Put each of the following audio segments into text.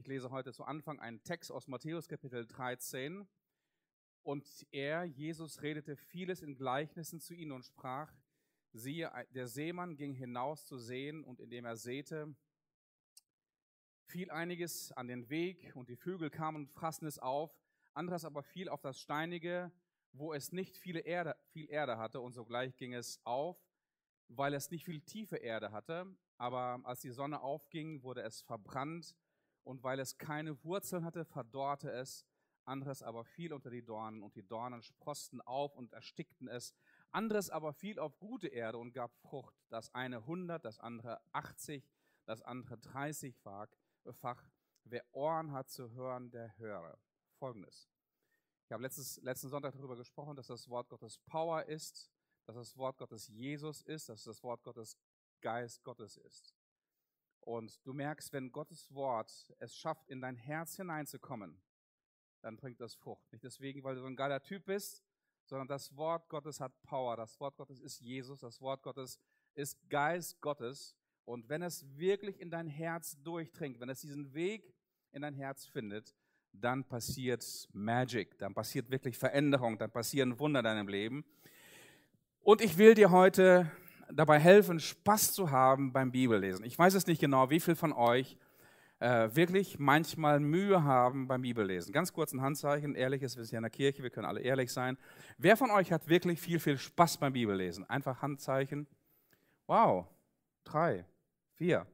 Ich lese heute zu Anfang einen Text aus Matthäus Kapitel 13. Und er, Jesus, redete vieles in Gleichnissen zu ihnen und sprach, siehe, der Seemann ging hinaus zu sehen und indem er säte, fiel einiges an den Weg und die Vögel kamen und fraßen es auf, anderes aber fiel auf das Steinige, wo es nicht viele Erde, viel Erde hatte und sogleich ging es auf, weil es nicht viel tiefe Erde hatte, aber als die Sonne aufging, wurde es verbrannt und weil es keine Wurzeln hatte, verdorrte es, anderes aber fiel unter die Dornen und die Dornen sprosten auf und erstickten es, anderes aber fiel auf gute Erde und gab Frucht, das eine hundert, das andere achtzig, das andere dreißigfach. Wer Ohren hat zu hören, der höre. Folgendes. Ich habe letztes, letzten Sonntag darüber gesprochen, dass das Wort Gottes Power ist, dass das Wort Gottes Jesus ist, dass das Wort Gottes Geist Gottes ist. Und du merkst, wenn Gottes Wort es schafft, in dein Herz hineinzukommen, dann bringt das Frucht. Nicht deswegen, weil du so ein geiler Typ bist, sondern das Wort Gottes hat Power. Das Wort Gottes ist Jesus. Das Wort Gottes ist Geist Gottes. Und wenn es wirklich in dein Herz durchdringt, wenn es diesen Weg in dein Herz findet, dann passiert Magic, dann passiert wirklich Veränderung, dann passieren Wunder in deinem Leben. Und ich will dir heute dabei helfen, Spaß zu haben beim Bibellesen. Ich weiß es nicht genau, wie viel von euch äh, wirklich manchmal Mühe haben beim Bibellesen. Ganz kurz ein Handzeichen, ehrliches, wir sind ja in der Kirche, wir können alle ehrlich sein. Wer von euch hat wirklich viel, viel Spaß beim Bibellesen? Einfach Handzeichen. Wow, drei, vier,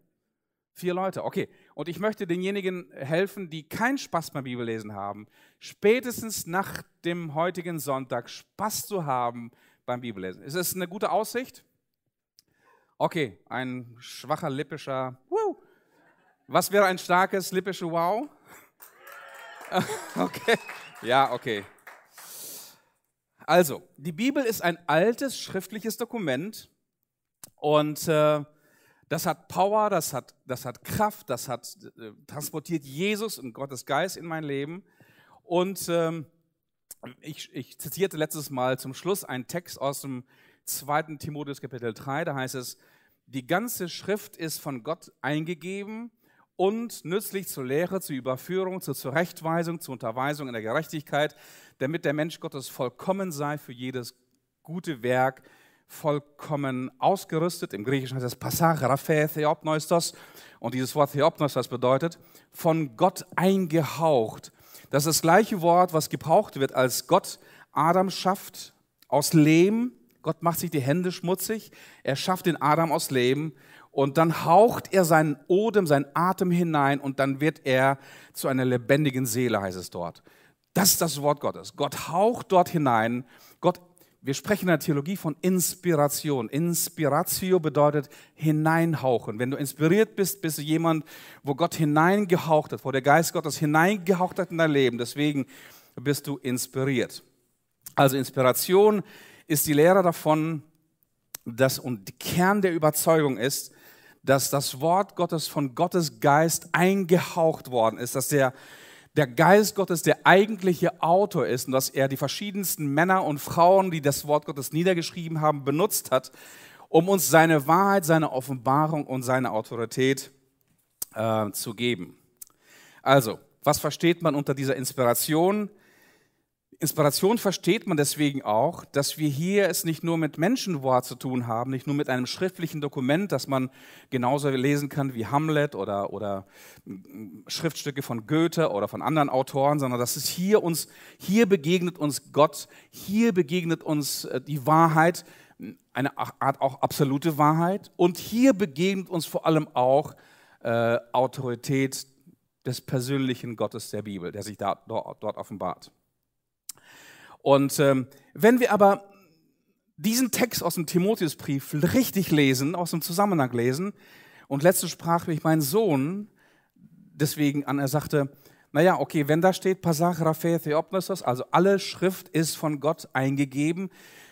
vier Leute, okay. Und ich möchte denjenigen helfen, die keinen Spaß beim Bibellesen haben, spätestens nach dem heutigen Sonntag Spaß zu haben beim Bibellesen. Ist es eine gute Aussicht? Okay, ein schwacher lippischer Woo. Was wäre ein starkes lippisches Wow? Okay, ja, okay. Also, die Bibel ist ein altes schriftliches Dokument und äh, das hat Power, das hat, das hat Kraft, das hat äh, transportiert Jesus und Gottes Geist in mein Leben. Und ähm, ich, ich zitierte letztes Mal zum Schluss einen Text aus dem 2. Timotheus Kapitel 3, da heißt es, die ganze Schrift ist von Gott eingegeben und nützlich zur Lehre, zur Überführung, zur Zurechtweisung, zur Unterweisung in der Gerechtigkeit, damit der Mensch Gottes vollkommen sei für jedes gute Werk, vollkommen ausgerüstet. Im Griechischen heißt es Passaraphe Theopneustos. Und dieses Wort Theopneustos bedeutet von Gott eingehaucht. Das ist das gleiche Wort, was gebraucht wird, als Gott Adam schafft aus Lehm Gott macht sich die Hände schmutzig, er schafft den Adam aus Leben und dann haucht er seinen Odem, seinen Atem hinein und dann wird er zu einer lebendigen Seele, heißt es dort. Das ist das Wort Gottes. Gott haucht dort hinein. Gott, wir sprechen in der Theologie von Inspiration. Inspiratio bedeutet hineinhauchen. Wenn du inspiriert bist, bist du jemand, wo Gott hineingehaucht hat, wo der Geist Gottes hineingehaucht hat in dein Leben. Deswegen bist du inspiriert. Also Inspiration ist die Lehre davon, dass, und Kern der Überzeugung ist, dass das Wort Gottes von Gottes Geist eingehaucht worden ist, dass der, der Geist Gottes der eigentliche Autor ist und dass er die verschiedensten Männer und Frauen, die das Wort Gottes niedergeschrieben haben, benutzt hat, um uns seine Wahrheit, seine Offenbarung und seine Autorität äh, zu geben. Also, was versteht man unter dieser Inspiration? Inspiration versteht man deswegen auch, dass wir hier es nicht nur mit Menschenwort zu tun haben, nicht nur mit einem schriftlichen Dokument, das man genauso lesen kann wie Hamlet oder, oder Schriftstücke von Goethe oder von anderen Autoren, sondern dass es hier uns, hier begegnet uns Gott, hier begegnet uns äh, die Wahrheit, eine Art auch absolute Wahrheit und hier begegnet uns vor allem auch äh, Autorität des persönlichen Gottes der Bibel, der sich da, dort offenbart. Und ähm, wenn wir aber diesen Text aus dem Timotheusbrief richtig lesen, aus dem Zusammenhang lesen, und letzte sprach mich mein Sohn deswegen an, er sagte, naja, okay, wenn da steht Pasachrafe Theopnesos, also alle Schrift ist von Gott eingegeben,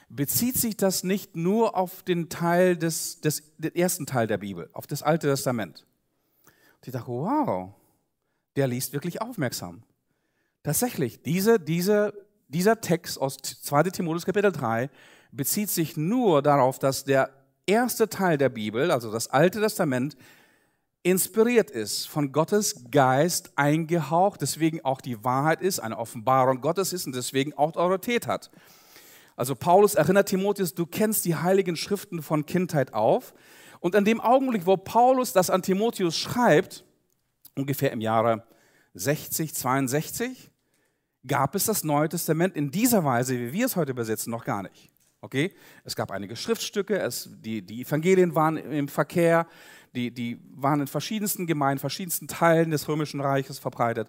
bezieht sich das nicht nur auf den Teil des, des den ersten Teil der Bibel, auf das Alte Testament. Und ich dachte, wow, der liest wirklich aufmerksam. Tatsächlich, diese, diese dieser Text aus 2 Timotheus Kapitel 3 bezieht sich nur darauf, dass der erste Teil der Bibel, also das Alte Testament, inspiriert ist, von Gottes Geist eingehaucht, deswegen auch die Wahrheit ist, eine Offenbarung Gottes ist und deswegen auch Autorität hat. Also Paulus erinnert Timotheus, du kennst die heiligen Schriften von Kindheit auf. Und an dem Augenblick, wo Paulus das an Timotheus schreibt, ungefähr im Jahre 60, 62, gab es das Neue Testament in dieser Weise, wie wir es heute übersetzen, noch gar nicht. Okay? Es gab einige Schriftstücke, es, die, die Evangelien waren im Verkehr, die, die waren in verschiedensten Gemeinden, verschiedensten Teilen des Römischen Reiches verbreitet.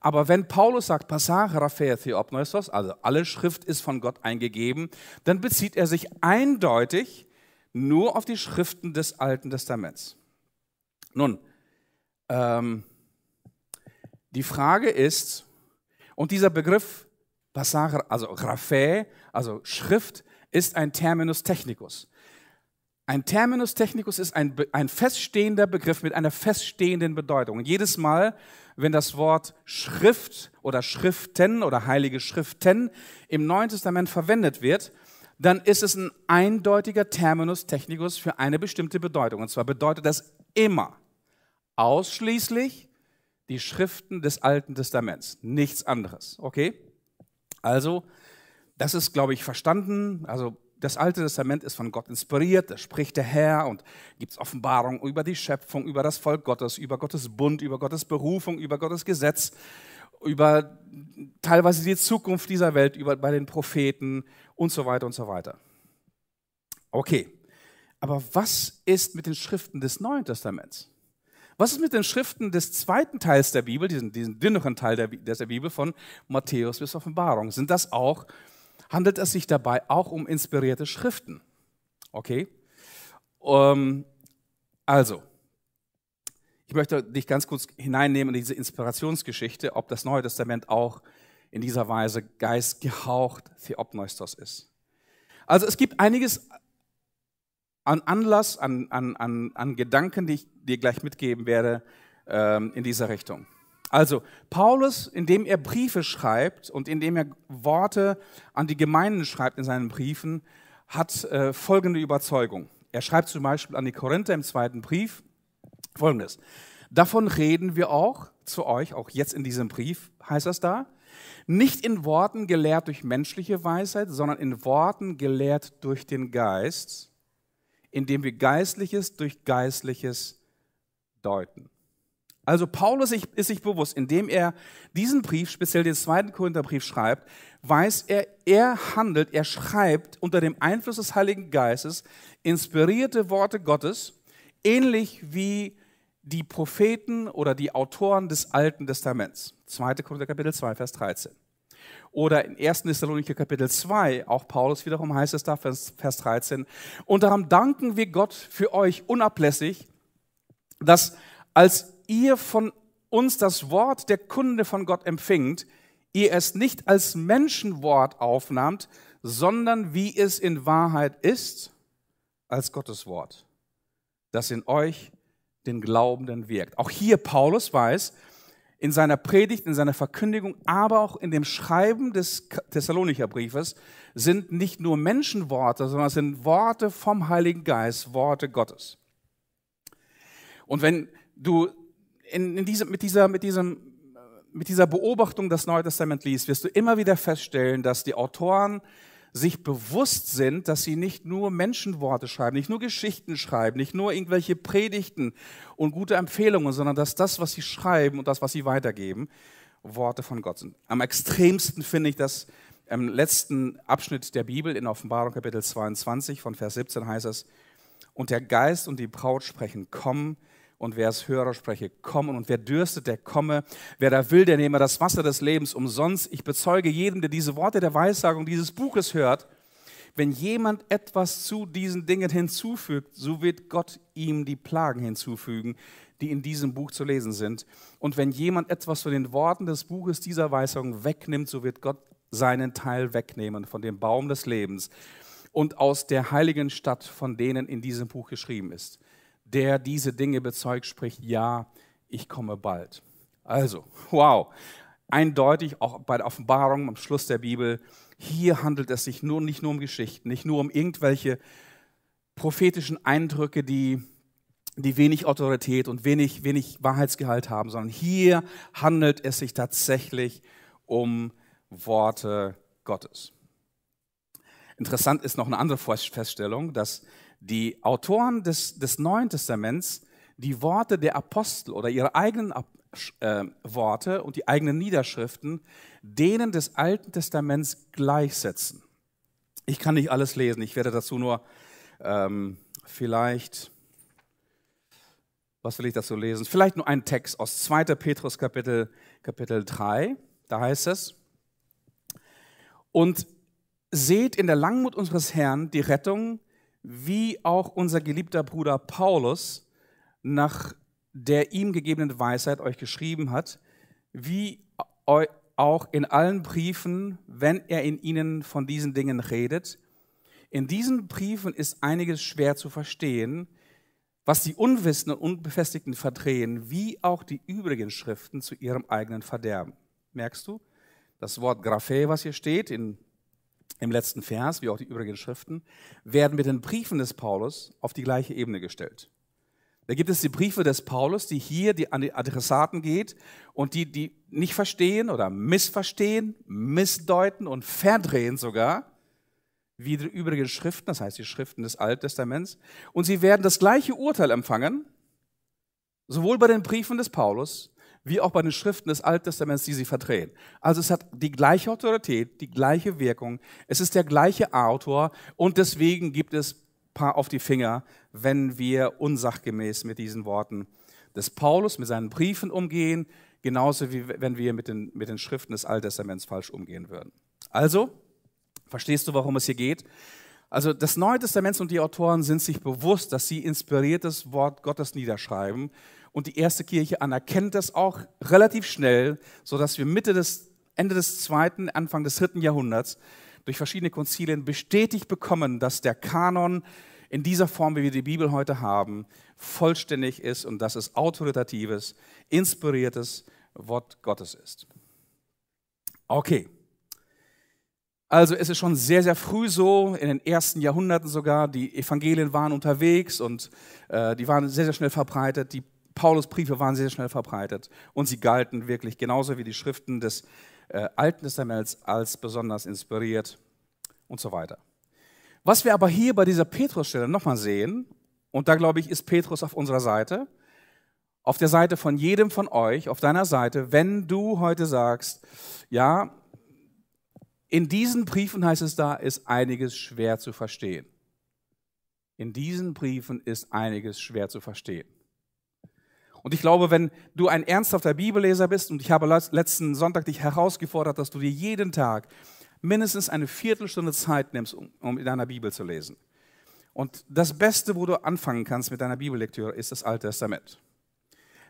Aber wenn Paulus sagt, Passage Raphael Theopneustos, also alle Schrift ist von Gott eingegeben, dann bezieht er sich eindeutig nur auf die Schriften des Alten Testaments. Nun, ähm, die Frage ist, und dieser Begriff Passage, also Raphael, also Schrift, ist ein Terminus technicus. Ein Terminus technicus ist ein, ein feststehender Begriff mit einer feststehenden Bedeutung. Und jedes Mal, wenn das Wort Schrift oder Schriften oder heilige Schriften im Neuen Testament verwendet wird, dann ist es ein eindeutiger Terminus technicus für eine bestimmte Bedeutung. Und zwar bedeutet das immer ausschließlich die Schriften des Alten Testaments, nichts anderes. Okay? Also, das ist, glaube ich, verstanden. Also das Alte Testament ist von Gott inspiriert, da spricht der Herr und gibt es Offenbarung über die Schöpfung, über das Volk Gottes, über Gottes Bund, über Gottes Berufung, über Gottes Gesetz, über teilweise die Zukunft dieser Welt, über bei den Propheten und so weiter und so weiter. Okay, aber was ist mit den Schriften des Neuen Testaments? Was ist mit den Schriften des zweiten Teils der Bibel, diesen, diesen dünneren Teil der, der Bibel von Matthäus bis Offenbarung? Sind das auch handelt es sich dabei auch um inspirierte Schriften. Okay? Ähm, also, ich möchte dich ganz kurz hineinnehmen in diese Inspirationsgeschichte, ob das Neue Testament auch in dieser Weise geistgehaucht Theopneustos ist. Also es gibt einiges an Anlass, an, an, an, an Gedanken, die ich dir gleich mitgeben werde ähm, in dieser Richtung. Also Paulus, indem er Briefe schreibt und indem er Worte an die Gemeinden schreibt in seinen Briefen, hat äh, folgende Überzeugung. Er schreibt zum Beispiel an die Korinther im zweiten Brief folgendes. Davon reden wir auch zu euch, auch jetzt in diesem Brief heißt das da, nicht in Worten gelehrt durch menschliche Weisheit, sondern in Worten gelehrt durch den Geist, indem wir Geistliches durch Geistliches deuten. Also Paulus ist sich bewusst, indem er diesen Brief, speziell den zweiten Korintherbrief schreibt, weiß er, er handelt, er schreibt unter dem Einfluss des Heiligen Geistes inspirierte Worte Gottes, ähnlich wie die Propheten oder die Autoren des Alten Testaments. 2. Korinther Kapitel 2, Vers 13. Oder in 1. Thessalonicher Kapitel 2, auch Paulus wiederum heißt es da, Vers 13. Und darum danken wir Gott für euch unablässig, dass als ihr von uns das Wort der Kunde von Gott empfingt, ihr es nicht als Menschenwort aufnahmt, sondern wie es in Wahrheit ist, als Gottes Wort, das in euch den Glaubenden wirkt. Auch hier Paulus weiß, in seiner Predigt, in seiner Verkündigung, aber auch in dem Schreiben des Thessalonicher Briefes sind nicht nur Menschenworte, sondern es sind Worte vom Heiligen Geist, Worte Gottes. Und wenn du in, in diesem, mit, dieser, mit, diesem, mit dieser Beobachtung das Neue Testament liest, wirst du immer wieder feststellen, dass die Autoren sich bewusst sind, dass sie nicht nur Menschenworte schreiben, nicht nur Geschichten schreiben, nicht nur irgendwelche Predigten und gute Empfehlungen, sondern dass das, was sie schreiben und das, was sie weitergeben, Worte von Gott sind. Am extremsten finde ich das im letzten Abschnitt der Bibel in Offenbarung Kapitel 22 von Vers 17 heißt es, und der Geist und die Braut sprechen, komm, und wer es höre, spreche, kommen. Und wer dürstet, der komme. Wer da will, der nehme das Wasser des Lebens umsonst. Ich bezeuge jedem, der diese Worte der Weissagung dieses Buches hört, wenn jemand etwas zu diesen Dingen hinzufügt, so wird Gott ihm die Plagen hinzufügen, die in diesem Buch zu lesen sind. Und wenn jemand etwas von den Worten des Buches dieser Weissagung wegnimmt, so wird Gott seinen Teil wegnehmen von dem Baum des Lebens und aus der heiligen Stadt, von denen in diesem Buch geschrieben ist der diese Dinge bezeugt, spricht, ja, ich komme bald. Also, wow, eindeutig auch bei der Offenbarung am Schluss der Bibel, hier handelt es sich nur, nicht nur um Geschichten, nicht nur um irgendwelche prophetischen Eindrücke, die die wenig Autorität und wenig, wenig Wahrheitsgehalt haben, sondern hier handelt es sich tatsächlich um Worte Gottes. Interessant ist noch eine andere Feststellung, dass die Autoren des, des Neuen Testaments die Worte der Apostel oder ihre eigenen äh, Worte und die eigenen Niederschriften denen des Alten Testaments gleichsetzen. Ich kann nicht alles lesen, ich werde dazu nur ähm, vielleicht, was will ich dazu lesen? Vielleicht nur einen Text aus 2. Petrus Kapitel, Kapitel 3, da heißt es, und seht in der Langmut unseres Herrn die Rettung, wie auch unser geliebter Bruder Paulus nach der ihm gegebenen Weisheit euch geschrieben hat, wie auch in allen Briefen, wenn er in ihnen von diesen Dingen redet. In diesen Briefen ist einiges schwer zu verstehen, was die Unwissenden und Unbefestigten verdrehen, wie auch die übrigen Schriften zu ihrem eigenen Verderben. Merkst du? Das Wort Graphe, was hier steht in, im letzten Vers, wie auch die übrigen Schriften, werden mit den Briefen des Paulus auf die gleiche Ebene gestellt. Da gibt es die Briefe des Paulus, die hier die an die Adressaten geht und die, die nicht verstehen oder missverstehen, missdeuten und verdrehen sogar, wie die übrigen Schriften, das heißt die Schriften des Alten Testaments. Und sie werden das gleiche Urteil empfangen, sowohl bei den Briefen des Paulus wie auch bei den Schriften des Alten Testaments, die sie verdrehen. Also es hat die gleiche Autorität, die gleiche Wirkung, es ist der gleiche Autor und deswegen gibt es paar auf die Finger, wenn wir unsachgemäß mit diesen Worten des Paulus, mit seinen Briefen umgehen, genauso wie wenn wir mit den, mit den Schriften des Alten Testaments falsch umgehen würden. Also, verstehst du, warum es hier geht? Also das Neue Testament und die Autoren sind sich bewusst, dass sie inspiriertes Wort Gottes niederschreiben. Und die erste Kirche anerkennt das auch relativ schnell, sodass wir Mitte des, Ende des zweiten, Anfang des dritten Jahrhunderts durch verschiedene Konzilien bestätigt bekommen, dass der Kanon in dieser Form, wie wir die Bibel heute haben, vollständig ist und dass es autoritatives, inspiriertes Wort Gottes ist. Okay. Also es ist schon sehr, sehr früh so, in den ersten Jahrhunderten sogar, die Evangelien waren unterwegs und äh, die waren sehr, sehr schnell verbreitet. Die Paulusbriefe waren sehr schnell verbreitet und sie galten wirklich genauso wie die Schriften des äh, Alten Testaments als besonders inspiriert und so weiter. Was wir aber hier bei dieser Petrusstelle nochmal sehen, und da glaube ich, ist Petrus auf unserer Seite, auf der Seite von jedem von euch, auf deiner Seite, wenn du heute sagst, ja, in diesen Briefen heißt es da, ist einiges schwer zu verstehen. In diesen Briefen ist einiges schwer zu verstehen. Und ich glaube, wenn du ein ernsthafter Bibelleser bist, und ich habe letzten Sonntag dich herausgefordert, dass du dir jeden Tag mindestens eine Viertelstunde Zeit nimmst, um in deiner Bibel zu lesen. Und das Beste, wo du anfangen kannst mit deiner Bibellektüre, ist das Alte Testament.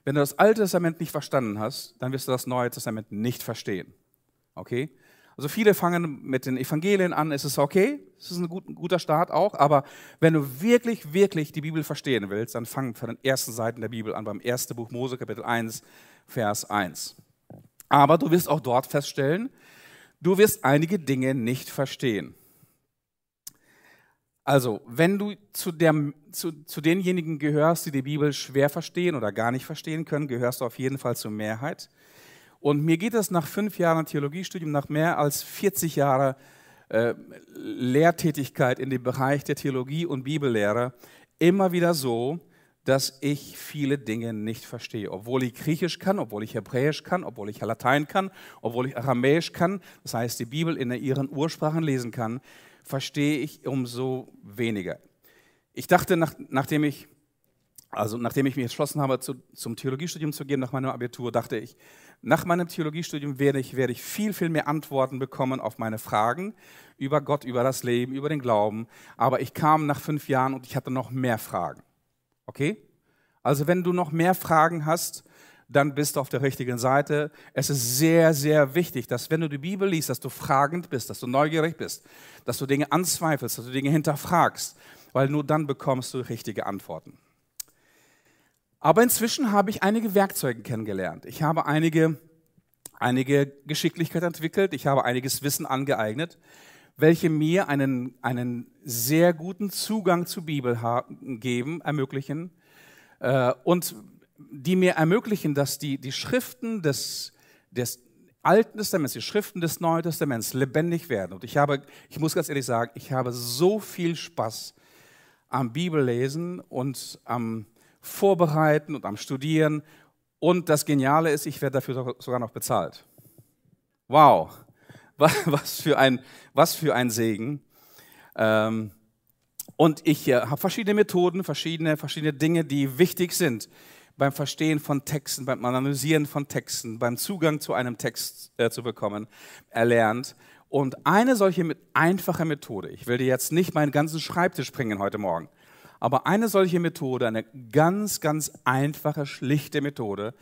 Wenn du das Alte Testament nicht verstanden hast, dann wirst du das Neue Testament nicht verstehen. Okay? Also viele fangen mit den Evangelien an, es ist okay, es ist ein, guter Start auch, aber wenn du wirklich, wirklich die Bibel verstehen willst, dann fang von den ersten Seiten der Bibel an, beim ersten Buch Mose, Kapitel 1, Vers 1. Aber du wirst auch dort feststellen, du wirst einige Dinge nicht verstehen. Also, wenn du zu, der, zu, zu denjenigen gehörst, die die Bibel schwer verstehen oder gar nicht verstehen können, gehörst du auf jeden Fall zur Mehrheit. Und mir geht es nach fünf Jahren Theologiestudium, nach mehr als 40 Jahren äh, Lehrtätigkeit in dem Bereich der Theologie und Bibellehre immer wieder so, dass ich viele Dinge nicht verstehe. Obwohl ich Griechisch kann, obwohl ich Hebräisch kann, obwohl ich Latein kann, obwohl ich Aramäisch kann, das heißt die Bibel in ihren Ursprachen lesen kann, verstehe ich umso weniger. Ich dachte, nach, nachdem ich also nachdem ich mich entschlossen habe, zu, zum Theologiestudium zu gehen nach meinem Abitur, dachte ich, nach meinem Theologiestudium werde ich, werde ich viel, viel mehr Antworten bekommen auf meine Fragen über Gott, über das Leben, über den Glauben. Aber ich kam nach fünf Jahren und ich hatte noch mehr Fragen. Okay? Also wenn du noch mehr Fragen hast, dann bist du auf der richtigen Seite. Es ist sehr, sehr wichtig, dass wenn du die Bibel liest, dass du fragend bist, dass du neugierig bist, dass du Dinge anzweifelst, dass du Dinge hinterfragst, weil nur dann bekommst du richtige Antworten. Aber inzwischen habe ich einige Werkzeuge kennengelernt. Ich habe einige, einige Geschicklichkeit entwickelt, ich habe einiges Wissen angeeignet, welche mir einen, einen sehr guten Zugang zur Bibel geben, ermöglichen, äh, und die mir ermöglichen, dass die, die Schriften des, des Alten Testaments, die Schriften des Neuen Testaments lebendig werden. Und ich habe, ich muss ganz ehrlich sagen, ich habe so viel Spaß am Bibellesen und am Vorbereiten und am Studieren. Und das Geniale ist, ich werde dafür sogar noch bezahlt. Wow, was für ein, was für ein Segen. Ähm, und ich äh, habe verschiedene Methoden, verschiedene, verschiedene Dinge, die wichtig sind beim Verstehen von Texten, beim Analysieren von Texten, beim Zugang zu einem Text äh, zu bekommen, erlernt. Und eine solche einfache Methode, ich will dir jetzt nicht meinen ganzen Schreibtisch bringen heute Morgen, aber eine solche Methode, eine ganz, ganz einfache, schlichte Methode,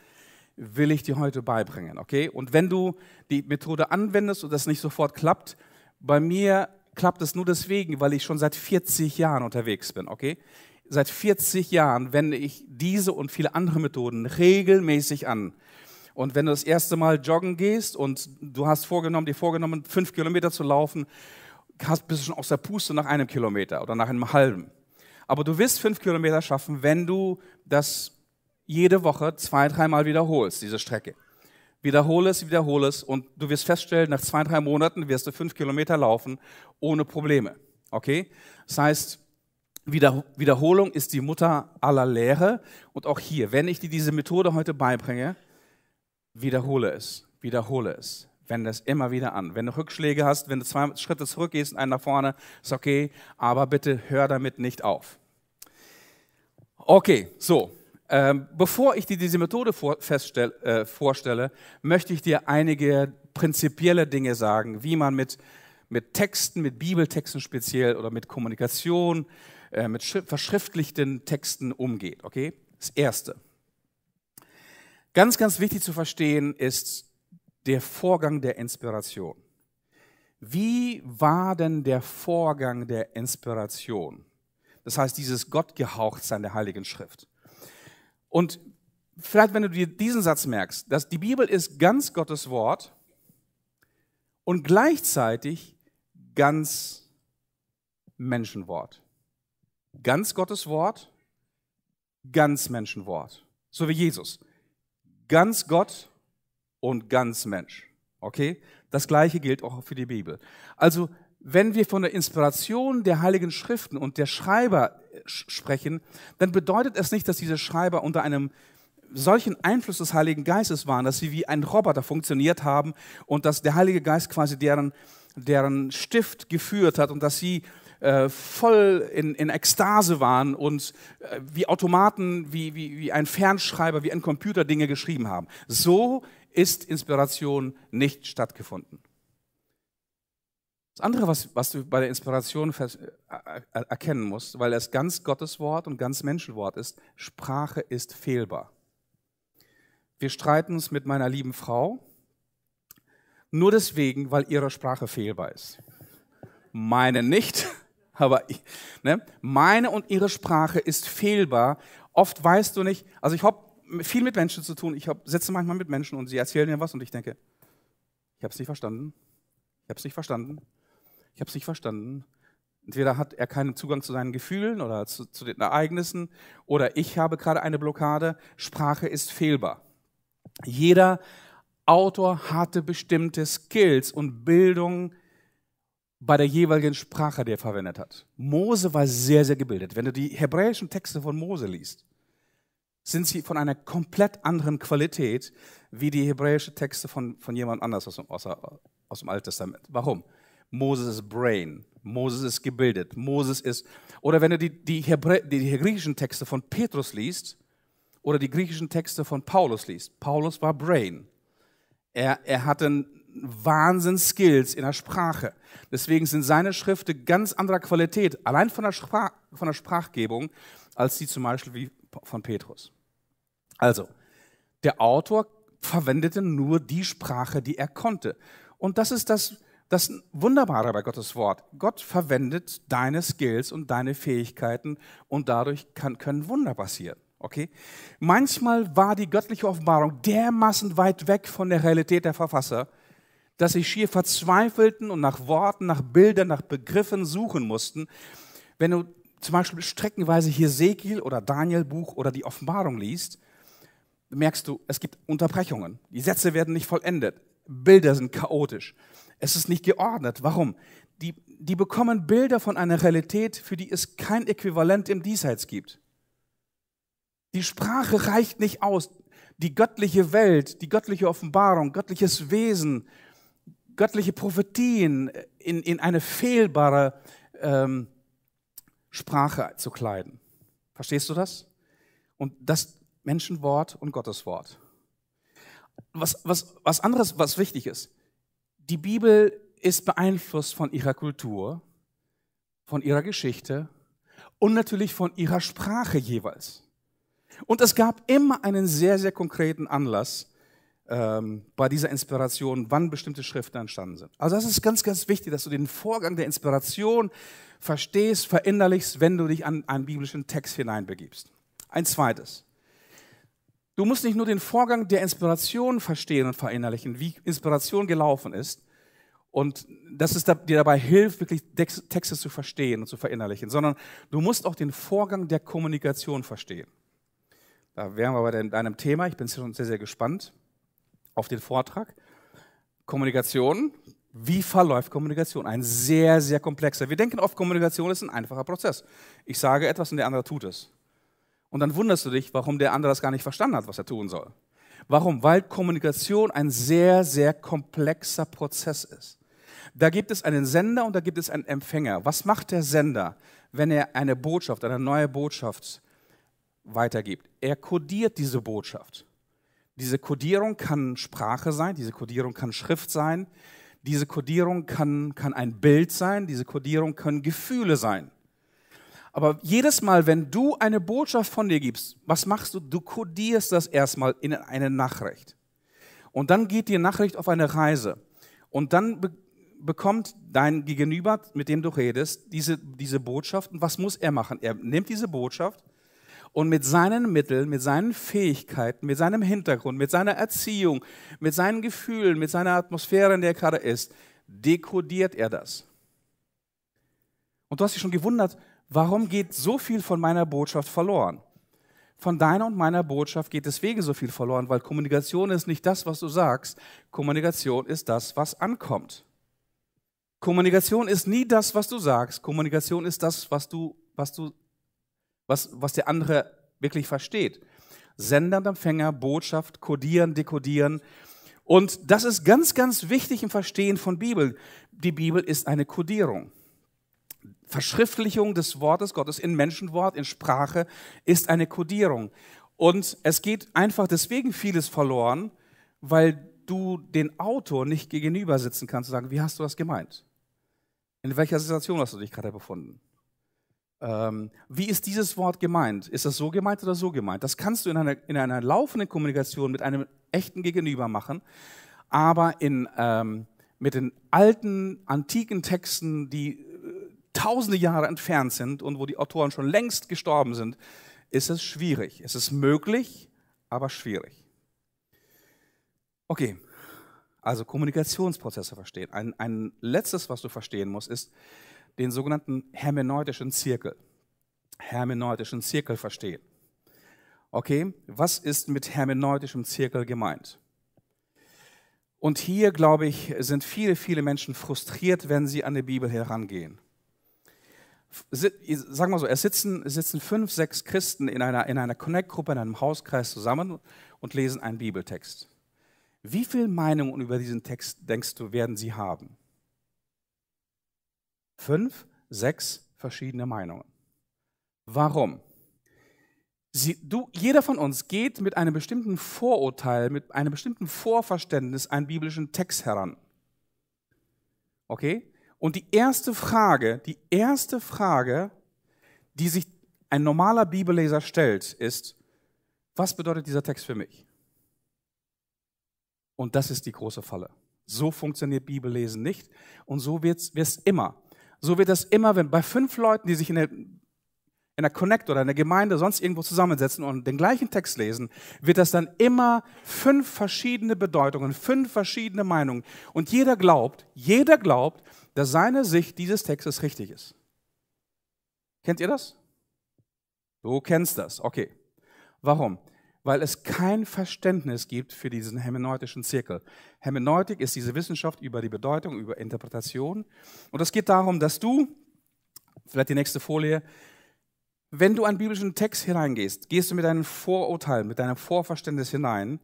will ich dir heute beibringen, okay? Und wenn du die Methode anwendest und das nicht sofort klappt, bei mir klappt es nur deswegen, weil ich schon seit 40 Jahren unterwegs bin, okay? Seit 40 Jahren wende ich diese und viele andere Methoden regelmäßig an. Und wenn du das erste Mal joggen gehst und du hast vorgenommen, dir vorgenommen, fünf Kilometer zu laufen, hast, bist du schon aus der Puste nach einem Kilometer oder nach einem halben. Aber du wirst fünf Kilometer schaffen, wenn du das jede Woche zwei, dreimal wiederholst, diese Strecke. Wiederhole es, wiederhole es und du wirst feststellen, nach zwei, drei Monaten wirst du fünf Kilometer laufen ohne Probleme. Okay? Das heißt, Wiederholung ist die Mutter aller Lehre. Und auch hier, wenn ich dir diese Methode heute beibringe, wiederhole es, wiederhole es. Wende es immer wieder an. Wenn du Rückschläge hast, wenn du zwei Schritte zurückgehst und einen nach vorne, ist okay, aber bitte hör damit nicht auf. Okay, so. Ähm, bevor ich dir diese Methode vor, äh, vorstelle, möchte ich dir einige prinzipielle Dinge sagen, wie man mit, mit Texten, mit Bibeltexten speziell oder mit Kommunikation, äh, mit verschriftlichten Texten umgeht. Okay? Das Erste. Ganz, ganz wichtig zu verstehen ist der Vorgang der Inspiration. Wie war denn der Vorgang der Inspiration? Das heißt, dieses Gottgehauchtsein der Heiligen Schrift. Und vielleicht, wenn du dir diesen Satz merkst, dass die Bibel ist ganz Gottes Wort und gleichzeitig ganz Menschenwort. Ganz Gottes Wort, ganz Menschenwort. So wie Jesus. Ganz Gott und ganz Mensch. Okay? Das gleiche gilt auch für die Bibel. Also, wenn wir von der Inspiration der Heiligen Schriften und der Schreiber sprechen, dann bedeutet es nicht, dass diese Schreiber unter einem solchen Einfluss des Heiligen Geistes waren, dass sie wie ein Roboter funktioniert haben und dass der Heilige Geist quasi deren, deren Stift geführt hat und dass sie äh, voll in, in Ekstase waren und äh, wie Automaten, wie, wie, wie ein Fernschreiber, wie ein Computer Dinge geschrieben haben. So ist Inspiration nicht stattgefunden. Das andere, was, was du bei der Inspiration äh, äh, erkennen musst, weil es ganz Gottes Wort und ganz Menschenwort ist, Sprache ist fehlbar. Wir streiten uns mit meiner lieben Frau nur deswegen, weil ihre Sprache fehlbar ist. Meine nicht, aber ich, ne? meine und ihre Sprache ist fehlbar. Oft weißt du nicht, also ich habe viel mit Menschen zu tun. Ich hab, sitze manchmal mit Menschen und sie erzählen mir was und ich denke, ich habe es nicht verstanden. Ich habe es nicht verstanden ich habe es nicht verstanden. Entweder hat er keinen Zugang zu seinen Gefühlen oder zu, zu den Ereignissen oder ich habe gerade eine Blockade. Sprache ist fehlbar. Jeder Autor hatte bestimmte Skills und Bildung bei der jeweiligen Sprache, die er verwendet hat. Mose war sehr, sehr gebildet. Wenn du die hebräischen Texte von Mose liest, sind sie von einer komplett anderen Qualität wie die hebräischen Texte von, von jemand anders aus dem, aus, aus dem Alten Testament. Warum? Moses ist Brain, Moses ist gebildet, Moses ist, oder wenn du die, die, Hebrä die griechischen Texte von Petrus liest oder die griechischen Texte von Paulus liest, Paulus war Brain. Er, er hatte Wahnsinn-Skills in der Sprache. Deswegen sind seine Schriften ganz anderer Qualität, allein von der, Sprach, von der Sprachgebung, als die zum Beispiel wie von Petrus. Also, der Autor verwendete nur die Sprache, die er konnte. Und das ist das, das Wunderbare bei Gottes Wort. Gott verwendet deine Skills und deine Fähigkeiten und dadurch kann, können Wunder passieren. Okay? Manchmal war die göttliche Offenbarung dermaßen weit weg von der Realität der Verfasser, dass sie schier verzweifelten und nach Worten, nach Bildern, nach Begriffen suchen mussten. Wenn du zum Beispiel streckenweise Hesekiel oder Daniel-Buch oder die Offenbarung liest, merkst du, es gibt Unterbrechungen. Die Sätze werden nicht vollendet. Bilder sind chaotisch. Es ist nicht geordnet. Warum? Die, die bekommen Bilder von einer Realität, für die es kein Äquivalent im Diesseits gibt. Die Sprache reicht nicht aus. Die göttliche Welt, die göttliche Offenbarung, göttliches Wesen, göttliche Prophetien in, in eine fehlbare ähm, Sprache zu kleiden. Verstehst du das? Und das Menschenwort und Gottes Wort. Was, was, was anderes, was wichtig ist, die Bibel ist beeinflusst von ihrer Kultur, von ihrer Geschichte und natürlich von ihrer Sprache jeweils. Und es gab immer einen sehr, sehr konkreten Anlass ähm, bei dieser Inspiration, wann bestimmte Schriften entstanden sind. Also das ist ganz, ganz wichtig, dass du den Vorgang der Inspiration verstehst, verinnerlichst, wenn du dich an einen biblischen Text hineinbegibst. Ein zweites. Du musst nicht nur den Vorgang der Inspiration verstehen und verinnerlichen, wie Inspiration gelaufen ist, und dass es dir dabei hilft, wirklich Texte zu verstehen und zu verinnerlichen, sondern du musst auch den Vorgang der Kommunikation verstehen. Da wären wir bei deinem Thema. Ich bin schon sehr, sehr gespannt auf den Vortrag. Kommunikation. Wie verläuft Kommunikation? Ein sehr, sehr komplexer. Wir denken oft, Kommunikation ist ein einfacher Prozess. Ich sage etwas und der andere tut es. Und dann wunderst du dich, warum der andere das gar nicht verstanden hat, was er tun soll. Warum? Weil Kommunikation ein sehr, sehr komplexer Prozess ist. Da gibt es einen Sender und da gibt es einen Empfänger. Was macht der Sender, wenn er eine Botschaft, eine neue Botschaft weitergibt? Er kodiert diese Botschaft. Diese Kodierung kann Sprache sein, diese Kodierung kann Schrift sein, diese Kodierung kann, kann ein Bild sein, diese Kodierung können Gefühle sein. Aber jedes Mal, wenn du eine Botschaft von dir gibst, was machst du? Du kodierst das erstmal in eine Nachricht. Und dann geht die Nachricht auf eine Reise. Und dann be bekommt dein Gegenüber, mit dem du redest, diese, diese Botschaft. Und was muss er machen? Er nimmt diese Botschaft und mit seinen Mitteln, mit seinen Fähigkeiten, mit seinem Hintergrund, mit seiner Erziehung, mit seinen Gefühlen, mit seiner Atmosphäre, in der er gerade ist, dekodiert er das. Und du hast dich schon gewundert, warum geht so viel von meiner Botschaft verloren? Von deiner und meiner Botschaft geht deswegen so viel verloren, weil Kommunikation ist nicht das, was du sagst. Kommunikation ist das, was ankommt. Kommunikation ist nie das, was du sagst. Kommunikation ist das, was du, was du was, was der andere wirklich versteht. Sender und Empfänger, Botschaft, kodieren, dekodieren. Und das ist ganz, ganz wichtig im Verstehen von Bibel. Die Bibel ist eine Kodierung. Verschriftlichung des Wortes Gottes in Menschenwort, in Sprache ist eine Kodierung. Und es geht einfach deswegen vieles verloren, weil du den Autor nicht gegenüber sitzen kannst und sagen, wie hast du das gemeint? In welcher Situation hast du dich gerade befunden? Ähm, wie ist dieses Wort gemeint? Ist das so gemeint oder so gemeint? Das kannst du in einer, in einer laufenden Kommunikation mit einem echten Gegenüber machen, aber in, ähm, mit den alten, antiken Texten, die tausende Jahre entfernt sind und wo die Autoren schon längst gestorben sind, ist es schwierig. Es ist möglich, aber schwierig. Okay, also Kommunikationsprozesse verstehen. Ein, ein letztes, was du verstehen musst, ist, den sogenannten hermeneutischen Zirkel. Hermeneutischen Zirkel verstehen. Okay, was ist mit hermeneutischem Zirkel gemeint? Und hier, glaube ich, sind viele, viele Menschen frustriert, wenn sie an die Bibel herangehen. Sagen wir so, es sitzen, sitzen fünf, sechs Christen in einer, in einer Connect-Gruppe, in einem Hauskreis zusammen und lesen einen Bibeltext. Wie viele Meinungen über diesen Text denkst du, werden sie haben? Fünf, sechs verschiedene Meinungen. Warum? Sie, du, jeder von uns geht mit einem bestimmten Vorurteil, mit einem bestimmten Vorverständnis einen biblischen Text heran. Okay? Und die erste Frage, die erste Frage, die sich ein normaler Bibelleser stellt, ist, was bedeutet dieser Text für mich? Und das ist die große Falle. So funktioniert Bibellesen nicht und so wird es immer. So wird das immer, wenn bei fünf Leuten, die sich in der, in der Connect oder in der Gemeinde sonst irgendwo zusammensetzen und den gleichen Text lesen, wird das dann immer fünf verschiedene Bedeutungen, fünf verschiedene Meinungen. Und jeder glaubt, jeder glaubt, dass seine Sicht dieses Textes richtig ist. Kennt ihr das? Du kennst das, okay. Warum? Weil es kein Verständnis gibt für diesen hermeneutischen Zirkel. Hermeneutik ist diese Wissenschaft über die Bedeutung, über Interpretation. Und es geht darum, dass du, vielleicht die nächste Folie, wenn du einen biblischen Text hineingehst, gehst du mit deinem Vorurteil, mit deinem Vorverständnis hinein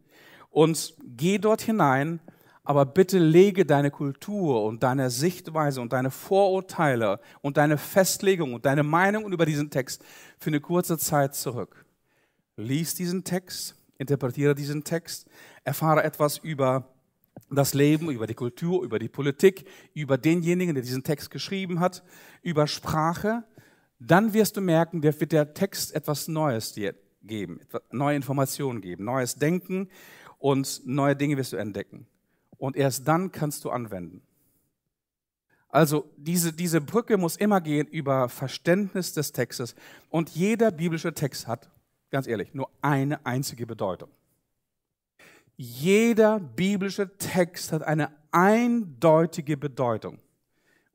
und geh dort hinein, aber bitte lege deine Kultur und deine Sichtweise und deine Vorurteile und deine Festlegung und deine Meinung über diesen Text für eine kurze Zeit zurück. Lies diesen Text, interpretiere diesen Text, erfahre etwas über das Leben, über die Kultur, über die Politik, über denjenigen, der diesen Text geschrieben hat, über Sprache. Dann wirst du merken, wird der Text etwas Neues dir geben, neue Informationen geben, neues Denken und neue Dinge wirst du entdecken. Und erst dann kannst du anwenden. Also diese, diese Brücke muss immer gehen über Verständnis des Textes. Und jeder biblische Text hat, ganz ehrlich, nur eine einzige Bedeutung. Jeder biblische Text hat eine eindeutige Bedeutung.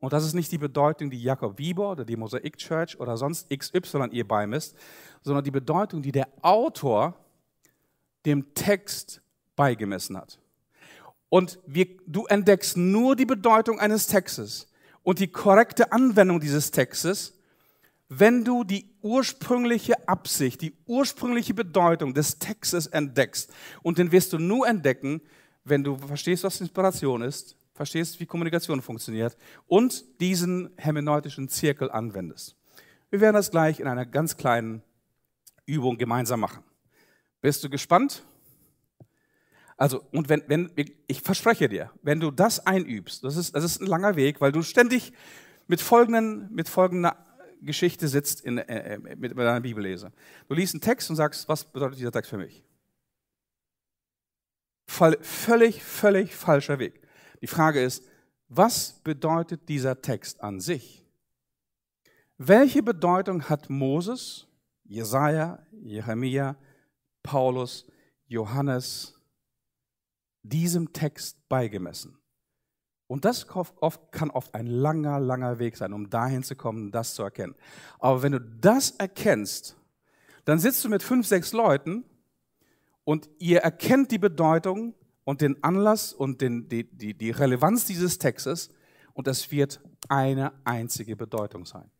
Und das ist nicht die Bedeutung, die Jakob Wieber oder die Mosaik Church oder sonst XY ihr beimisst, sondern die Bedeutung, die der Autor dem Text beigemessen hat. Und wir, du entdeckst nur die Bedeutung eines Textes und die korrekte Anwendung dieses Textes, wenn du die ursprüngliche Absicht, die ursprüngliche Bedeutung des Textes entdeckst. Und den wirst du nur entdecken, wenn du verstehst, was Inspiration ist, verstehst, wie Kommunikation funktioniert und diesen hermeneutischen Zirkel anwendest. Wir werden das gleich in einer ganz kleinen Übung gemeinsam machen. Bist du gespannt? Also, und wenn, wenn, ich verspreche dir, wenn du das einübst, das ist, das ist ein langer Weg, weil du ständig mit, folgenden, mit folgender Geschichte sitzt in, äh, äh mit, mit deiner Bibellese. Du liest einen Text und sagst, was bedeutet dieser Text für mich? Voll, völlig, völlig falscher Weg. Die Frage ist, was bedeutet dieser Text an sich? Welche Bedeutung hat Moses, Jesaja, Jeremia, Paulus, Johannes, diesem Text beigemessen. Und das kann oft ein langer, langer Weg sein, um dahin zu kommen, das zu erkennen. Aber wenn du das erkennst, dann sitzt du mit fünf, sechs Leuten und ihr erkennt die Bedeutung und den Anlass und den, die, die, die Relevanz dieses Textes und es wird eine einzige Bedeutung sein.